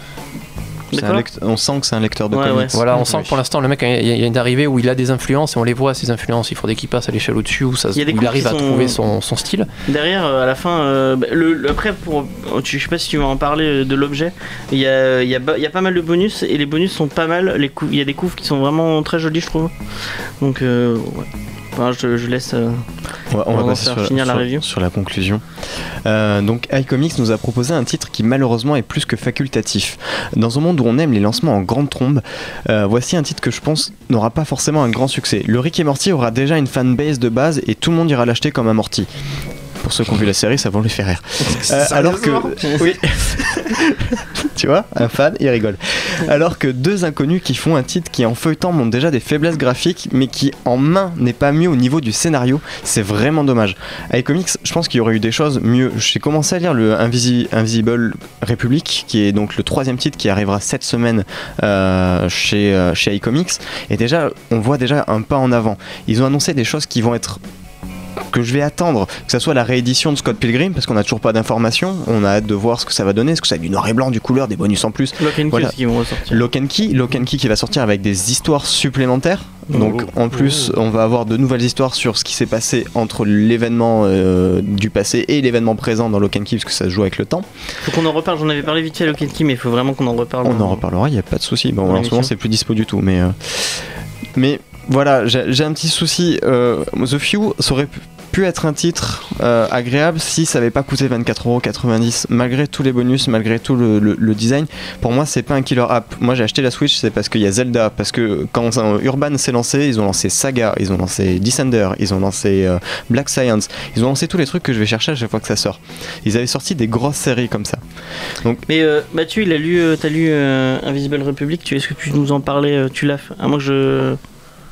Speaker 5: C'est un
Speaker 1: D'accord.
Speaker 5: lect- On sent que c'est un lecteur de
Speaker 1: Ouais,
Speaker 5: comics.
Speaker 1: ouais.
Speaker 2: Voilà, on sent que pour l'instant, le mec, il y a une arrivée où il a des influences et on les voit, ces influences. Il faudrait qu'il passe à l'échelle au-dessus où, ça,
Speaker 1: Il
Speaker 2: où arrive à
Speaker 1: sont-
Speaker 2: trouver son, son style.
Speaker 1: Derrière, euh, à la fin, euh, bah, le, le- après, pour, je sais pas si tu vas en parler euh, de l'objet, il y a, il y, a, ba- il y a pas mal de bonus et les bonus sont pas mal. Les coups, il y a des coups qui sont vraiment très jolis, je trouve. Donc, euh, ouais. Je, je laisse. euh,
Speaker 5: On va, on passer
Speaker 1: faire
Speaker 5: sur,
Speaker 1: finir la
Speaker 5: sur-
Speaker 1: review.
Speaker 5: sur la conclusion. Euh, donc iComics nous a proposé un titre qui malheureusement est plus que facultatif. Dans un monde où on aime les lancements en grande trombe, euh, voici un titre que je pense n'aura pas forcément un grand succès. Le Rick et Morty aura déjà une fanbase de base et tout le monde ira l'acheter comme un Morty. Pour ceux qui ont vu la série, ça va les faire rire. Euh, alors que, [laughs] oui, [laughs] tu vois, un fan, il rigole. Alors que deux inconnus qui font un titre qui en feuilletant montre déjà des faiblesses graphiques, mais qui en main n'est pas mieux au niveau du scénario, c'est vraiment dommage. Avec Comics, je pense qu'il y aurait eu des choses mieux. J'ai commencé à lire le Invisi- Invisible Republic, qui est donc le troisième titre qui arrivera cette semaine euh, chez, euh, chez iComics, et déjà, on voit déjà un pas en avant. Ils ont annoncé des choses qui vont être que je vais attendre, que ça soit la réédition de Scott Pilgrim, parce qu'on n'a toujours pas d'informations, on a hâte de voir ce que ça va donner, est-ce que ça a du noir et blanc, du couleur, des bonus en plus.
Speaker 1: Lock and
Speaker 5: Voilà.
Speaker 1: qui vont ressortir.
Speaker 5: Lock and Key, Lock and Key qui va sortir avec des histoires supplémentaires. Donc en plus, on va avoir de nouvelles histoires sur ce qui s'est passé entre l'événement euh, du passé et l'événement présent dans Lock and Key, parce que ça se joue avec le temps.
Speaker 1: Faut qu'on en reparle, j'en avais parlé vite fait à Lock and Key, mais il faut vraiment qu'on en reparle.
Speaker 5: On en reparlera, il n'y a pas de souci. Bon, en ce moment, c'est plus dispo du tout, mais. euh, Mais voilà, j'ai un petit souci. euh, The Few, ça aurait pu- être un titre euh, agréable si ça n'avait pas coûté 24,90€ malgré tous les bonus, malgré tout le, design. Pour moi, c'est pas un killer app. Moi, j'ai acheté la Switch, c'est parce qu'il y a Zelda. Parce que quand Urban s'est lancé, ils ont lancé Saga, ils ont lancé Descender, ils ont lancé euh, Black Science, ils ont lancé tous les trucs que je vais chercher à chaque fois que ça sort. Ils avaient sorti des grosses séries comme ça.
Speaker 1: Mais Mathieu, il a lu, t'as lu Invisible Republic, tu est-ce que tu nous en euh, Tu l'as À moins que je.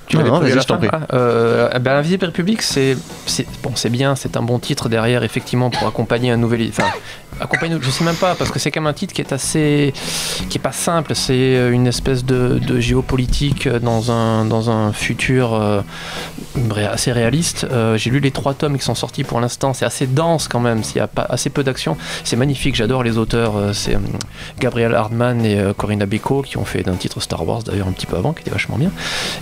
Speaker 2: Tu
Speaker 5: Non,
Speaker 2: vas
Speaker 5: non, vas-y, je t'en prie.
Speaker 2: Ah, euh, ben, Invisible Republic, c'est c'est- bon, c'est bien, c'est un bon titre derrière, effectivement, pour accompagner un nouvel. Enfin, accompagner, je sais même pas, parce que c'est quand même un titre qui est assez. qui est pas simple, c'est euh, une espèce de, de géopolitique dans un, dans un futur euh, assez réaliste. Euh, J'ai lu les trois tomes qui sont sortis pour l'instant, c'est assez dense quand même, s'il y a pas assez peu d'action. C'est magnifique, j'adore les auteurs, euh, c'est euh, Gabriel Hardman et euh, Corinna Beko qui ont fait un titre Star Wars d'ailleurs un petit peu avant, qui était vachement bien.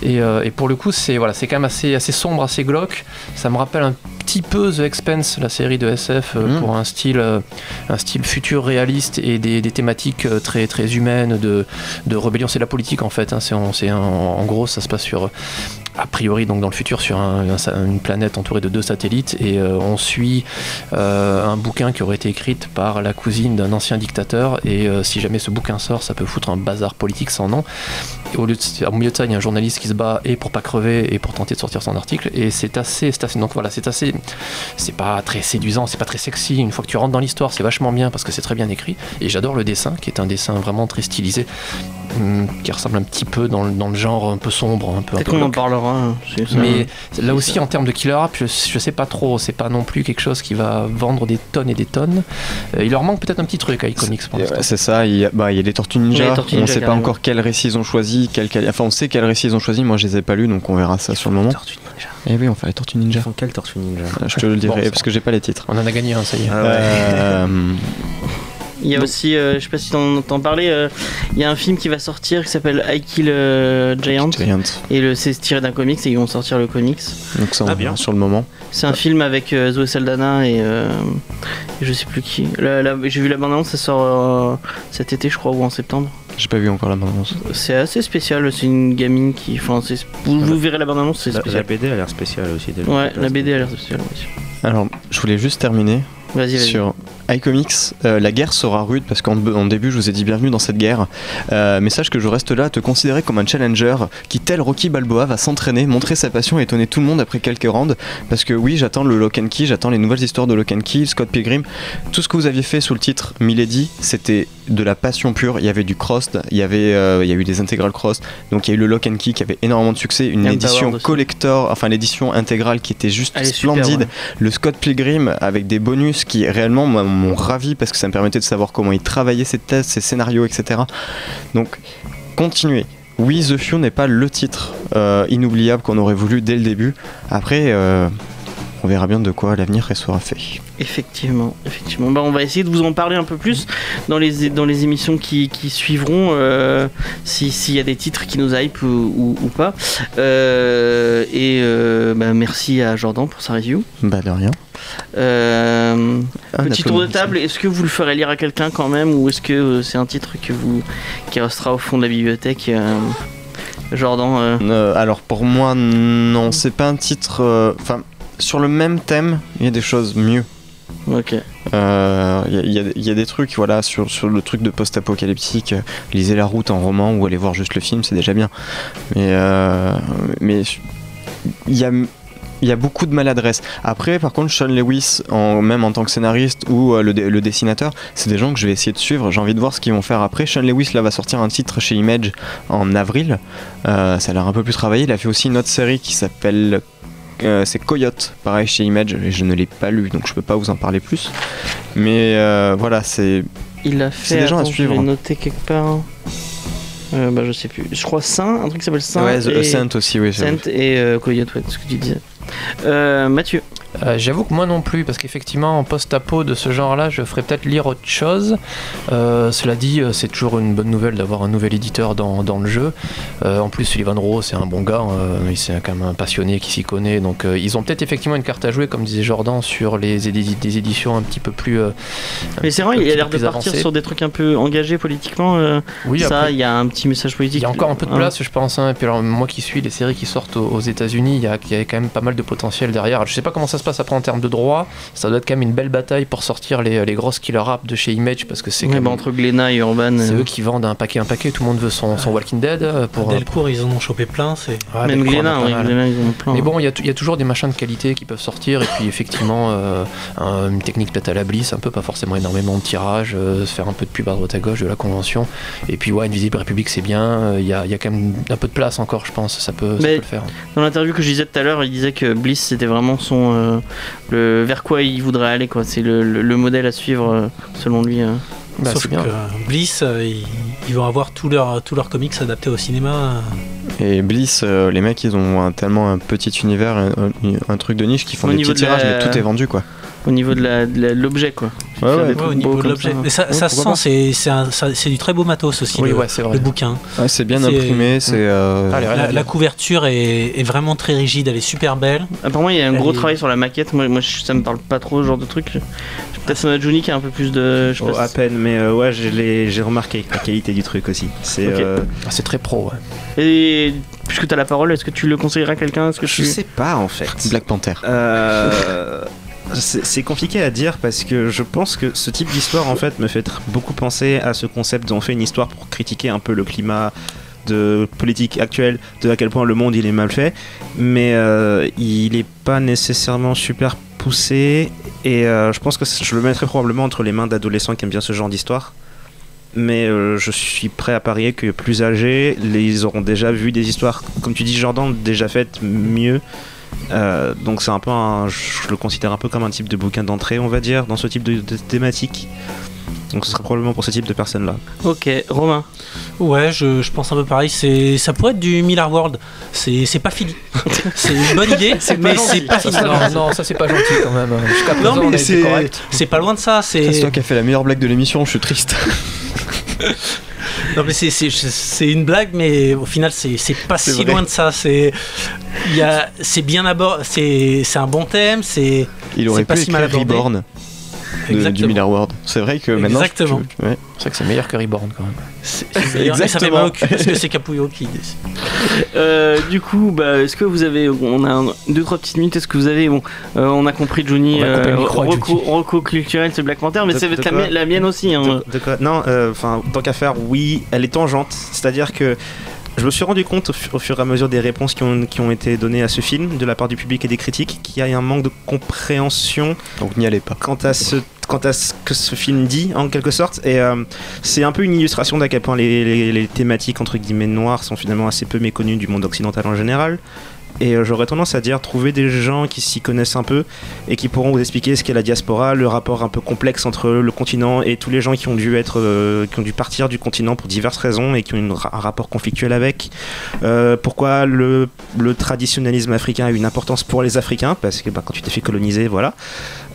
Speaker 2: Et, euh, et pour le coup, c'est voilà, c'est quand même assez, assez sombre, assez glauque. Ça me rappelle un petit peu The Expense, la série de SF, euh,
Speaker 5: Mhm.
Speaker 2: pour un style, euh, un style futur réaliste et des, des thématiques euh, très, très humaines de, de rébellion. C'est de la politique en fait. hein. C'est en, c'est en- en gros, ça se passe sur a priori donc dans le futur sur un- un- une planète entourée de deux satellites. Et euh, on suit euh, un bouquin qui aurait été écrit par la cousine d'un ancien dictateur. Et euh, si jamais ce bouquin sort ça peut foutre un bazar politique sans nom. Et au, lieu de, milieu de ça il y a un journaliste qui se bat et pour pas crever et pour tenter de sortir son article. Et c'est assez, assez donc voilà c'est assez c'est pas très séduisant c'est pas très sexy. Une fois que tu rentres dans l'histoire c'est vachement bien parce que c'est très bien écrit. Et j'adore le dessin qui est un dessin vraiment très stylisé qui ressemble un petit peu dans, le- dans le genre un peu sombre, un peu.
Speaker 1: Peut-être
Speaker 2: peu
Speaker 1: qu'on en parlera. hein, c'est ça.
Speaker 2: Mais là aussi, en termes de killer app, je, je sais pas trop. C'est pas non plus quelque chose qui va vendre des tonnes et des tonnes. Euh, il leur manque peut-être un petit truc à iComics pour
Speaker 5: Et,
Speaker 2: l'instant.
Speaker 5: ouais, C'est ça, il y, a, bah, il y a les Tortues Ninja,
Speaker 1: Tortues
Speaker 5: on
Speaker 1: Ninja,
Speaker 5: sait pas
Speaker 1: carrément.
Speaker 5: encore quel récit ils ont choisi, quel, quel- enfin on sait quel récit ils ont choisi, moi je les ai pas lus donc on verra ça sur le moment.
Speaker 4: Tortue Ninja.
Speaker 5: Et oui, on fait les Tortues
Speaker 4: Ils
Speaker 5: Ninja.
Speaker 4: font quelle Tortue Ninja?
Speaker 5: Je te le dirai
Speaker 2: Bon,
Speaker 5: parce que j'ai pas les titres.
Speaker 2: On en a gagné un, ça y est.
Speaker 4: Ah ouais.
Speaker 5: Euh, [laughs]
Speaker 1: Il y a
Speaker 5: Donc-
Speaker 1: aussi, euh, je sais pas si t'en entends parler, euh, il y a un film qui va sortir qui s'appelle I Kill euh, Giant.
Speaker 5: Giant.
Speaker 1: Et le, c'est tiré d'un comics et ils vont sortir le comics.
Speaker 5: Donc ça on
Speaker 4: Ah, bien.
Speaker 5: sur le moment.
Speaker 1: C'est un film avec euh, Zoé Saldana et, euh, et je sais plus qui. La- la- J'ai vu la bande-annonce, ça sort euh, cet été je crois ou en septembre.
Speaker 5: J'ai pas vu encore la bande-annonce.
Speaker 1: C'est assez spécial, c'est une gamine qui... Enfin, c'est- vous, vous verrez la bande-annonce, c'est
Speaker 4: La, la
Speaker 1: spécial.
Speaker 4: BD a l'air spéciale aussi. le
Speaker 1: Ouais, la BD a l'air spéciale. ouais.
Speaker 5: Alors, je voulais juste terminer
Speaker 1: Vas-y, vas-y.
Speaker 5: sur iComics. euh, la guerre sera rude parce qu'en en début, je vous ai dit bienvenue dans cette guerre. Euh, mais sache que je reste là à te considérer comme un challenger qui, tel Rocky Balboa, va s'entraîner, montrer sa passion et étonner tout le monde après quelques rounds. Parce que oui, j'attends le Lock and Key, j'attends les nouvelles histoires de Lock and Key, Scott Pilgrim. Tout ce que vous aviez fait sous le titre Milady, c'était de la passion pure. Il y avait du crossed, il y avait, euh, il y a eu des intégrales crossed. Donc il y a eu le Lock and Key qui avait énormément de succès, une édition collector, enfin l'édition intégrale qui était juste
Speaker 1: Elle est super,
Speaker 5: splendide
Speaker 1: ouais.
Speaker 5: le Scott Pilgrim avec des bonus qui réellement m'ont ravi parce que ça me permettait de savoir comment il travaillait ses tests, ses scénarios, etc. Donc, continuez. Oui, The Few n'est pas le titre euh, inoubliable qu'on aurait voulu dès le début. Après, euh, on verra bien de quoi l'avenir sera fait.
Speaker 1: Effectivement, effectivement. Bah, on va essayer de vous en parler un peu plus dans les, dans les émissions qui, qui suivront, euh, si- s'il y a des titres qui nous hype ou, ou- ou pas. Euh, et bah, merci à Jordan pour sa review.
Speaker 5: Bah de rien.
Speaker 1: Euh,
Speaker 5: Un
Speaker 1: petit tour de table, est-ce que vous le ferez lire à quelqu'un quand même ou est-ce que euh, c'est un titre que vous, qui restera au fond de la bibliothèque euh, Jordan euh,
Speaker 5: alors pour moi, non, c'est pas un titre. Enfin, sur le même thème, il y a des choses mieux.
Speaker 1: Ok.
Speaker 5: Euh, Il y, a- y y des trucs, voilà, sur, sur le truc de post-apocalyptique. euh, lisez La Route en roman ou allez voir juste le film, c'est déjà bien. Mais, euh, mais il y a, il y a beaucoup de maladresse. Après, par contre, Sean Lewis, en, même en tant que scénariste ou euh, le, dessinateur, c'est des gens que je vais essayer de suivre. J'ai envie de voir ce qu'ils vont faire après. Sean Lewis, là, va sortir un titre chez Image en avril. Euh, ça a l'air un peu plus travaillé. Il a fait aussi une autre série qui s'appelle. euh, c'est Coyote, pareil chez Image, et je ne l'ai pas lu donc je peux pas vous en parler plus. Mais euh, voilà, c'est
Speaker 1: Il a fait.
Speaker 5: C'est des gens à
Speaker 1: attends, je
Speaker 5: suivre.
Speaker 1: l'ai noté quelque part. Euh, bah, je sais plus. Je crois Saint, un truc qui s'appelle Saint.
Speaker 5: ouais,
Speaker 1: et...
Speaker 5: Ascent aussi, oui.
Speaker 1: Saint et Coyote, ouais, ce que tu disais. Euh, Mathieu.
Speaker 2: Euh, J'avoue que moi non plus, parce qu'effectivement, en post-apo de ce genre-là, je ferais peut-être lire autre chose. Euh, cela dit, euh, c'est toujours une bonne nouvelle d'avoir un nouvel éditeur dans, dans le jeu. Euh, en plus, Sullivan Rowe, c'est un bon gars, il c'est quand même un passionné qui s'y connaît. Donc, ils ont peut-être effectivement une carte à jouer, comme disait Jordan, sur les, des éditions un petit peu plus.
Speaker 1: Mais c'est vrai, il a l'air de partir
Speaker 2: avancées.
Speaker 1: sur des trucs un peu engagés politiquement.
Speaker 2: Oui,
Speaker 1: ça, il y a un petit message politique.
Speaker 2: Il y a encore un peu de
Speaker 1: Hein.
Speaker 2: place, je pense. hein. Et puis alors, moi qui suis les séries qui sortent aux, aux États-Unis, il y a, il y a quand même pas mal de potentiel derrière. Alors, je sais pas comment ça se passe après en termes de droit. Ça doit être quand même une belle bataille pour sortir les, les grosses killer apps de chez Image parce que c'est quand
Speaker 1: bah,
Speaker 2: même-
Speaker 1: entre Glénat et Urban.
Speaker 2: c'est
Speaker 1: euh,
Speaker 2: eux qui vendent un paquet, un paquet. Tout le monde veut son, son Walking Dead euh, pour.
Speaker 3: Delcourt, ils en ont chopé plein. C'est
Speaker 2: Ah,
Speaker 1: Même Glénat, oui. Glénat, ils ont plein.
Speaker 2: Mais bon, il y, a tou- il y a toujours des machins de qualité qui peuvent sortir, et puis effectivement, euh, un- une technique peut-être à la Bliss, un peu, pas forcément énormément de tirage, euh, se faire un peu de pub à droite à gauche de la convention. Et puis, ouais, Invisible République, c'est bien, euh, il y, a, il y a quand même un peu de place encore, je pense, ça peut, ça peut le faire.
Speaker 1: Dans l'interview que je disais tout à l'heure, il disait que Bliss c'était vraiment son euh, le vers quoi il voudrait aller quoi. C'est le, le- le modèle à suivre euh, selon lui. euh.
Speaker 2: Bah,
Speaker 3: Sauf
Speaker 2: c'est bien.
Speaker 3: que Bliss, euh, ils, ils vont avoir tous leurs tous leurs comics adaptés au cinéma.
Speaker 5: Et Bliss, euh, les mecs, ils ont un- tellement un petit univers, un, truc de niche qui font
Speaker 1: Au
Speaker 5: des petits
Speaker 1: de la-
Speaker 5: tirages, mais tout est vendu quoi.
Speaker 1: Au niveau de l'objet quoi.
Speaker 5: Ouais, ouais.
Speaker 3: au niveau de l'objet.
Speaker 1: ça.
Speaker 3: Mais ça,
Speaker 5: Ouais,
Speaker 3: ça se sent, c'est c'est c'est du très beau matos aussi,
Speaker 2: Oui,
Speaker 3: le,
Speaker 2: ouais, c'est vrai.
Speaker 3: le bouquin.
Speaker 5: Ouais, c'est bien
Speaker 3: C'est-
Speaker 5: imprimé, c'est. euh,
Speaker 2: Ah, les-
Speaker 3: La, la couverture est, est vraiment très rigide, elle est super belle.
Speaker 1: Apparemment il y a un
Speaker 3: Elle
Speaker 1: gros
Speaker 3: est-
Speaker 1: travail sur la maquette. Moi, moi ça me parle pas trop ce genre de truc. Peut-être ça Juni qui a un peu plus de. Je sais
Speaker 4: Oh,
Speaker 1: pas
Speaker 4: à
Speaker 1: si-
Speaker 4: peine, mais euh, ouais, j'ai remarqué la qualité du truc aussi. C'est.
Speaker 1: Ok.
Speaker 4: euh,
Speaker 2: Ah, c'est très pro, ouais.
Speaker 1: Et puisque tu as la parole, est-ce que tu le conseillerais à quelqu'un? Est-ce que
Speaker 4: je
Speaker 1: tu...
Speaker 4: sais pas en fait.
Speaker 5: Black Panther.
Speaker 4: Euh, c'est compliqué à dire parce que je pense que ce type d'histoire en fait me fait beaucoup penser à ce concept d'on fait une histoire pour critiquer un peu le climat de politique actuelle, de à quel point le monde il est mal fait, mais euh, il est pas nécessairement super poussé et euh, je pense que je le mettrais probablement entre les mains d'adolescents qui aiment bien ce genre d'histoire. mais euh, je suis prêt à parier que plus âgés, ils auront déjà vu des histoires, comme tu dis Jordan, déjà faites mieux. Euh, donc c'est un peu un, je le considère un peu comme un type de bouquin d'entrée, on va dire, dans ce type de, de thématique. Donc ce sera probablement pour ce type de personnes-là.
Speaker 1: Ok, Romain.
Speaker 3: Ouais, je, je pense un peu pareil. C'est, ça pourrait être du Miller World. C'est, c'est pas fini. [laughs] c'est une bonne idée, mais c'est pas
Speaker 2: Ça,
Speaker 3: fini.
Speaker 2: non, non, ça c'est pas gentil quand même. Jusqu'à présent,
Speaker 3: Non, mais c'est,
Speaker 2: correct.
Speaker 3: c'est pas loin de ça. C'est,
Speaker 5: C'est toi qui as fait la meilleure blague de l'émission, je suis triste. [laughs]
Speaker 3: non, mais c'est, c'est, c'est une blague, mais au final, c'est, c'est pas si
Speaker 5: vrai.
Speaker 3: loin de ça. C'est, il y a, c'est bien abordé. C'est, c'est un bon thème. C'est
Speaker 5: Il aurait
Speaker 3: C'est pas
Speaker 5: pu
Speaker 3: si mal abordé.
Speaker 5: Reborn de- du
Speaker 3: Exactement.
Speaker 5: Miller World. C'est vrai que maintenant. je-
Speaker 3: Exactement.
Speaker 5: ouais.
Speaker 2: C'est vrai que c'est meilleur que Reborn quand même.
Speaker 3: ça fait
Speaker 5: Exactement.
Speaker 3: mal au cul parce que c'est Capullo qui décide. [laughs]
Speaker 1: Euh, du coup, bah, est-ce que vous avez, on a un- deux trois petites minutes. Est-ce que vous avez, bon, euh, on a compris Johnny,
Speaker 2: à
Speaker 1: Rocco, culturel, c'est Black Panther, mais
Speaker 4: De-
Speaker 1: c'est la,
Speaker 4: quoi
Speaker 1: mi- la mienne aussi. Hein.
Speaker 4: De, de quoi? Non, euh, enfin, tant qu'à faire, oui, elle est tangente. C'est-à-dire que je me suis rendu compte au, fu- au fur et à mesure des réponses qui ont, qui ont été données à ce film, de la part du public et des critiques, qu'il y a un manque de compréhension
Speaker 5: Donc n'y allez pas.
Speaker 4: quant à ce quant à ce que ce film dit en quelque sorte et euh, c'est un peu une illustration d'à quel point les, les- les thématiques entre guillemets noires sont finalement assez peu méconnues du monde occidental en général et euh, j'aurais tendance à dire trouver des gens qui s'y connaissent un peu et qui pourront vous expliquer ce qu'est la diaspora, le rapport un peu complexe entre le continent et tous les gens qui ont dû être, euh, qui ont dû partir du continent pour diverses raisons et qui ont une un rapport conflictuel avec. Euh, pourquoi le, le traditionnalisme africain a une importance pour les Africains? Parce que bah, quand tu t'es fait coloniser, voilà.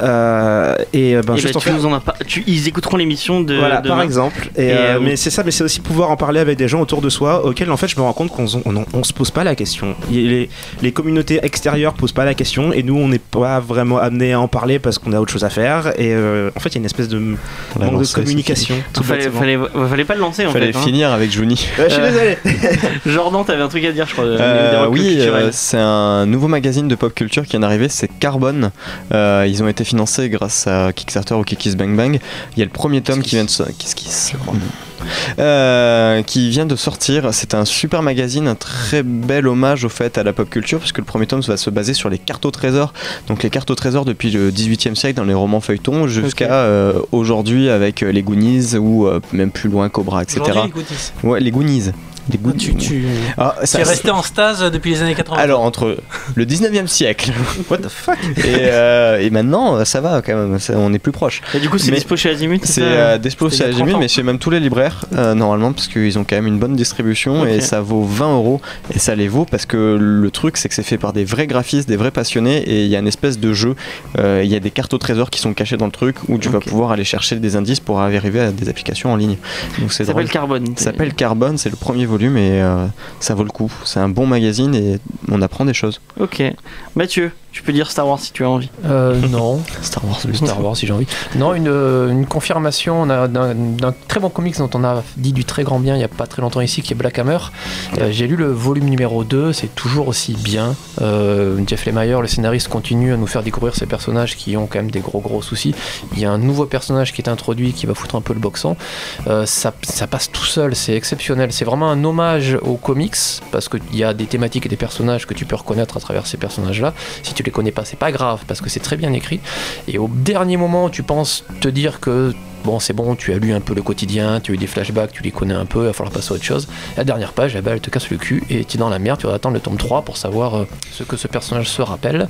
Speaker 4: Euh, et ben, juste
Speaker 1: bah,
Speaker 4: en
Speaker 1: tu
Speaker 4: fait-
Speaker 1: nous en as pas. Tu, ils écouteront l'émission de.
Speaker 4: voilà,
Speaker 1: demain.
Speaker 4: par exemple. Et,
Speaker 1: Et,
Speaker 4: mais c'est ça, mais c'est aussi pouvoir en parler avec des gens autour de soi auxquels en fait je me rends compte qu'on on, on se pose pas la question. Il- les communautés extérieures posent pas la question et nous on n'est pas vraiment amené à en parler parce qu'on a autre chose à faire. Et euh, en fait il y a une espèce de manque de
Speaker 5: lancé,
Speaker 4: communication. tout
Speaker 1: Fallait, fallait, fallait pas le lancer en
Speaker 5: Fallait
Speaker 1: fait. hein.
Speaker 5: finir avec Johnny.
Speaker 4: Je suis
Speaker 1: Euh,
Speaker 4: désolé. [laughs]
Speaker 1: Jordan, t'avais un truc à dire, je crois. de-
Speaker 5: Euh, oui, euh, c'est un nouveau magazine de pop culture qui vient d'arriver, c'est Carbone. Euh, ils ont été financés grâce à Kickstarter ou Kikis Bang Bang. Il y a le premier tome qui vient de sortir. Kiss Kiss. Euh, qui vient de sortir. C'est un super magazine, un très bel hommage au fait à la pop culture, puisque le premier tome va se baser sur les cartes au trésor. Donc les cartes au trésor depuis le 18e siècle dans les romans feuilletons jusqu'à euh, aujourd'hui avec euh, les Goonies ou euh, même plus loin Cobra, etc.
Speaker 3: Les Goonies.
Speaker 5: Ouais, les Goonies. Les Goonies.
Speaker 3: Tu, tu,
Speaker 5: Ah, ça-
Speaker 3: es resté en stase depuis les années 80.
Speaker 5: alors entre le 19e siècle [laughs]
Speaker 4: What the fuck
Speaker 5: et, euh, et maintenant ça va quand même, ça- on est plus proche.
Speaker 1: Et du coup, c'est dispo chez Azimut
Speaker 5: C'est euh, dispo chez
Speaker 1: a 30
Speaker 5: Azimut, mais chez même tous les libraires euh, normalement parce qu'ils ont quand même une bonne distribution et ça vaut 20 euros et ça les vaut parce que le truc c'est que c'est fait par des vrais graphistes, des vrais passionnés et il y a une espèce de jeu. Euh, Il y a des cartes au trésor qui sont cachées dans le truc où tu vas pouvoir aller chercher des indices pour arriver à des applications en ligne. Donc c'est
Speaker 1: Ça s'appelle Carbone.
Speaker 5: Ça s'appelle Carbone, c'est le premier volume et euh, ça vaut le coup. C'est un bon magazine et on apprend des choses.
Speaker 1: Ok. Mathieu, tu peux dire Star Wars si tu as envie.
Speaker 2: Euh, non, [laughs]
Speaker 5: Star Wars.
Speaker 2: le Star [laughs] Wars si j'ai envie. Non, une, euh, une confirmation d'un- très bon comics dont on a dit du très grand bien il n'y a pas très longtemps ici, qui est Black Hammer. Euh, J'ai lu le volume numéro 2, c'est toujours aussi bien. Euh, Jeff Lemire, le scénariste, continue à nous faire découvrir ces personnages qui ont quand même des gros gros soucis. Il y a un nouveau personnage qui est introduit qui va foutre un peu le boxon. Euh, ça, ça passe tout seul, c'est exceptionnel. C'est vraiment un hommage aux comics parce qu'il y a des thématiques et des personnages que tu peux reconnaître à travers ces personnages-là. Si tu les connais pas, c'est pas grave parce que c'est très bien écrit. Et au dernier moment, tu penses te dire que bon, c'est bon, tu as lu un peu le quotidien, tu as eu des flashbacks, tu les connais un peu, il va falloir passer à autre chose. La dernière page, eh ben, elle te casse le cul et tu es dans la merde, tu vas attendre le tome 3 pour savoir euh, ce que ce personnage se rappelle.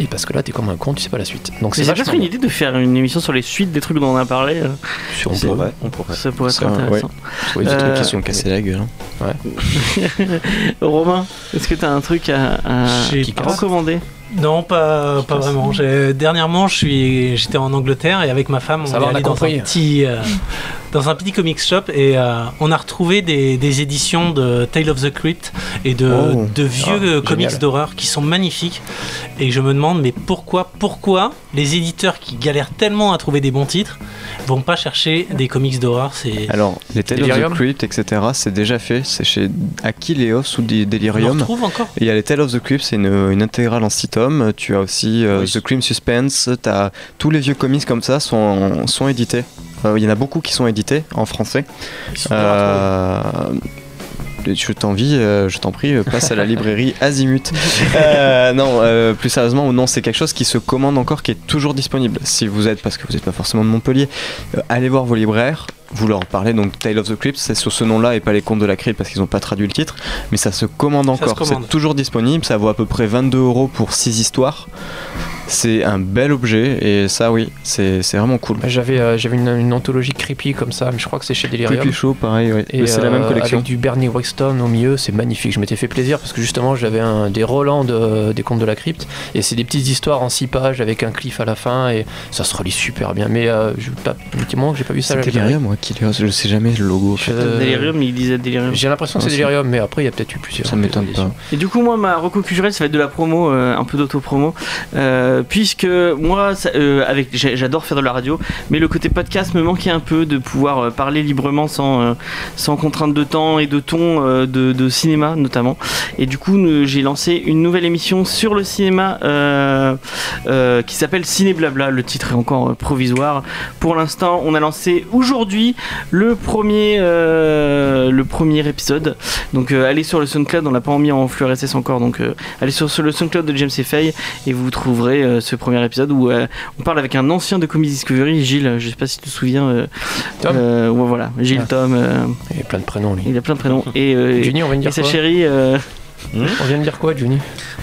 Speaker 2: Et parce que là, tu es comme un con, tu sais pas la suite. Donc c'est
Speaker 1: C'est
Speaker 2: vachement
Speaker 1: peut-être une idée de faire une émission sur les suites des trucs dont on a parlé. euh,
Speaker 2: Si on
Speaker 5: vrai.
Speaker 4: On pourrait.
Speaker 1: Ça pourrait être intéressant.
Speaker 5: Oui, des
Speaker 1: Euh,
Speaker 5: trucs qui sont cassés la gueule. hein. [laughs]
Speaker 1: Romain, est-ce que tu as un truc à, recommander?
Speaker 3: Non, pas, pas vraiment. Dernièrement, j'étais en Angleterre et avec ma femme, on
Speaker 2: Ça
Speaker 3: est allé dans
Speaker 2: compris.
Speaker 3: un petit, euh, [laughs] dans un petit comics shop et euh, on a retrouvé des, des éditions de Tale of the Crypt et de,
Speaker 5: Oh.
Speaker 3: de vieux
Speaker 2: Ah,
Speaker 3: comics d'horreur qui sont magnifiques. Et je me demande, mais pourquoi, pourquoi les éditeurs qui galèrent tellement à trouver des bons titres vont pas chercher des comics d'horreur? C'est
Speaker 5: Alors, les Tales of
Speaker 2: Delirium
Speaker 5: the Crypt, etc., c'est déjà fait. C'est chez Aquileos ou des
Speaker 3: on le
Speaker 5: Delirium.
Speaker 3: retrouve encore?
Speaker 5: Et Il y a les Tales of the Crypt, c'est une, une intégrale en 6 tomes. Tu as aussi euh,
Speaker 4: Oui.
Speaker 5: The Crime Suspense. As, tous les vieux comics comme ça sont, sont édités. Euh, Il y en a beaucoup qui sont édités en français. Euh, je t'envie, euh, je t'en prie, euh, passe à la librairie [laughs] Azimut. Euh, non, euh, plus sérieusement, non, c'est quelque chose qui se commande encore, qui est toujours disponible. Si vous êtes, parce que vous n'êtes pas forcément de Montpellier, euh, allez voir vos libraires. Vous leur parlez donc Tale of the Crypt, c'est sur ce nom-là et pas les contes de la crypte parce qu'ils n'ont pas traduit le titre, mais ça se commande encore. C'est toujours disponible, ça vaut à peu près 22 euros pour 6 histoires. C'est un bel objet et ça, oui, c'est c'est vraiment cool.
Speaker 2: Bah, J'avais euh, j'avais une, une anthologie creepy comme ça, mais je crois que c'est chez Delirium.
Speaker 5: Creepy Show, pareil, ouais.
Speaker 2: Et
Speaker 5: c'est la même
Speaker 2: euh,
Speaker 5: collection.
Speaker 2: Avec du Bernie Wexton au milieu, c'est magnifique. Je m'étais fait plaisir parce que justement j'avais un, des Roland de- des contes de la crypte et c'est des petites histoires en 6 pages avec un cliff à la fin et ça se relit super bien. Mais euh, je pas, que j'ai pas vu ça. à
Speaker 5: C'est. Delirium, moi, qui je sais jamais le logo.
Speaker 2: Euh,
Speaker 1: Delirium, il disait Delirium.
Speaker 2: J'ai l'impression que c'est
Speaker 5: Ah,
Speaker 2: Delirium, mais après il y a peut-être eu plusieurs.
Speaker 5: Ça m'étonne pas.
Speaker 1: Et du coup, moi, ma reco culturelle, ça va être de la promo, euh, un peu d'auto-promo, euh, puisque moi, euh, avec, j'adore faire de la radio, mais le côté podcast me manquait un peu de pouvoir euh, parler librement sans, euh, sans contrainte de temps et de ton euh, de, cinéma notamment. Et du coup, j'ai lancé une nouvelle émission sur le cinéma euh, euh, qui s'appelle Ciné Blabla. Le titre est encore euh, provisoire. Pour l'instant, on a lancé aujourd'hui le premier, euh, le premier épisode. Donc euh, allez sur le SoundCloud, on l'a pas mis en RSS encore, donc euh, allez sur, sur le SoundCloud de James Fay et vous trouverez euh, ce premier épisode où euh, on parle avec un ancien de Comedy Discovery, Gilles, je sais pas si tu te souviens. euh,
Speaker 2: Tom
Speaker 1: euh, ouais, voilà, Gilles
Speaker 2: Ah.
Speaker 1: Tom, euh,
Speaker 2: Il a plein de prénoms lui.
Speaker 1: il a plein de prénoms. Et, euh, [laughs]
Speaker 2: Juni, on vient de
Speaker 1: et
Speaker 2: dire
Speaker 1: sa
Speaker 2: quoi
Speaker 1: chérie. euh,
Speaker 2: On vient de dire quoi,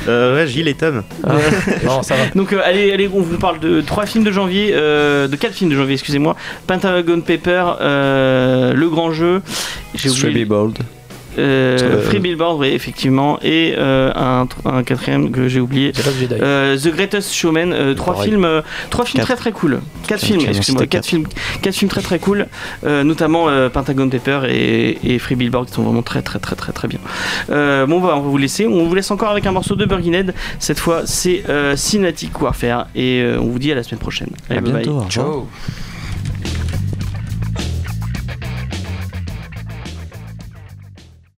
Speaker 4: Euh, ouais, Gilles et Tom.
Speaker 2: Ah, [laughs] Non, ça va.
Speaker 1: Donc euh, allez, allez, on vous parle de trois films de janvier, euh, de quatre films de janvier, excusez-moi. Pentagon Paper, euh, Le Grand Jeu, j'ai oublié.
Speaker 5: Bold.
Speaker 1: Euh,
Speaker 5: Euh,
Speaker 1: Free Billboard, oui, effectivement, et euh, un, un quatrième que j'ai oublié. Euh, The Greatest Showman, euh, trois
Speaker 2: Pareil.
Speaker 1: films, euh, trois films
Speaker 5: Quatre.
Speaker 1: très très cool. Quatre films, excusez-moi, quatre
Speaker 5: quatre.
Speaker 1: films, quatre films très très cool, euh, notamment euh, Pentagon Paper et, et Free Billboard qui sont vraiment très très très très très bien. Euh, bon, bah, on va vous laisser, on vous laisse encore avec un morceau de Burginhead. Cette fois, c'est euh, Cinematic Warfare et euh, on vous dit à la semaine prochaine.
Speaker 5: À
Speaker 1: Allez, bye bye.
Speaker 5: bientôt. revoir.
Speaker 2: Ciao.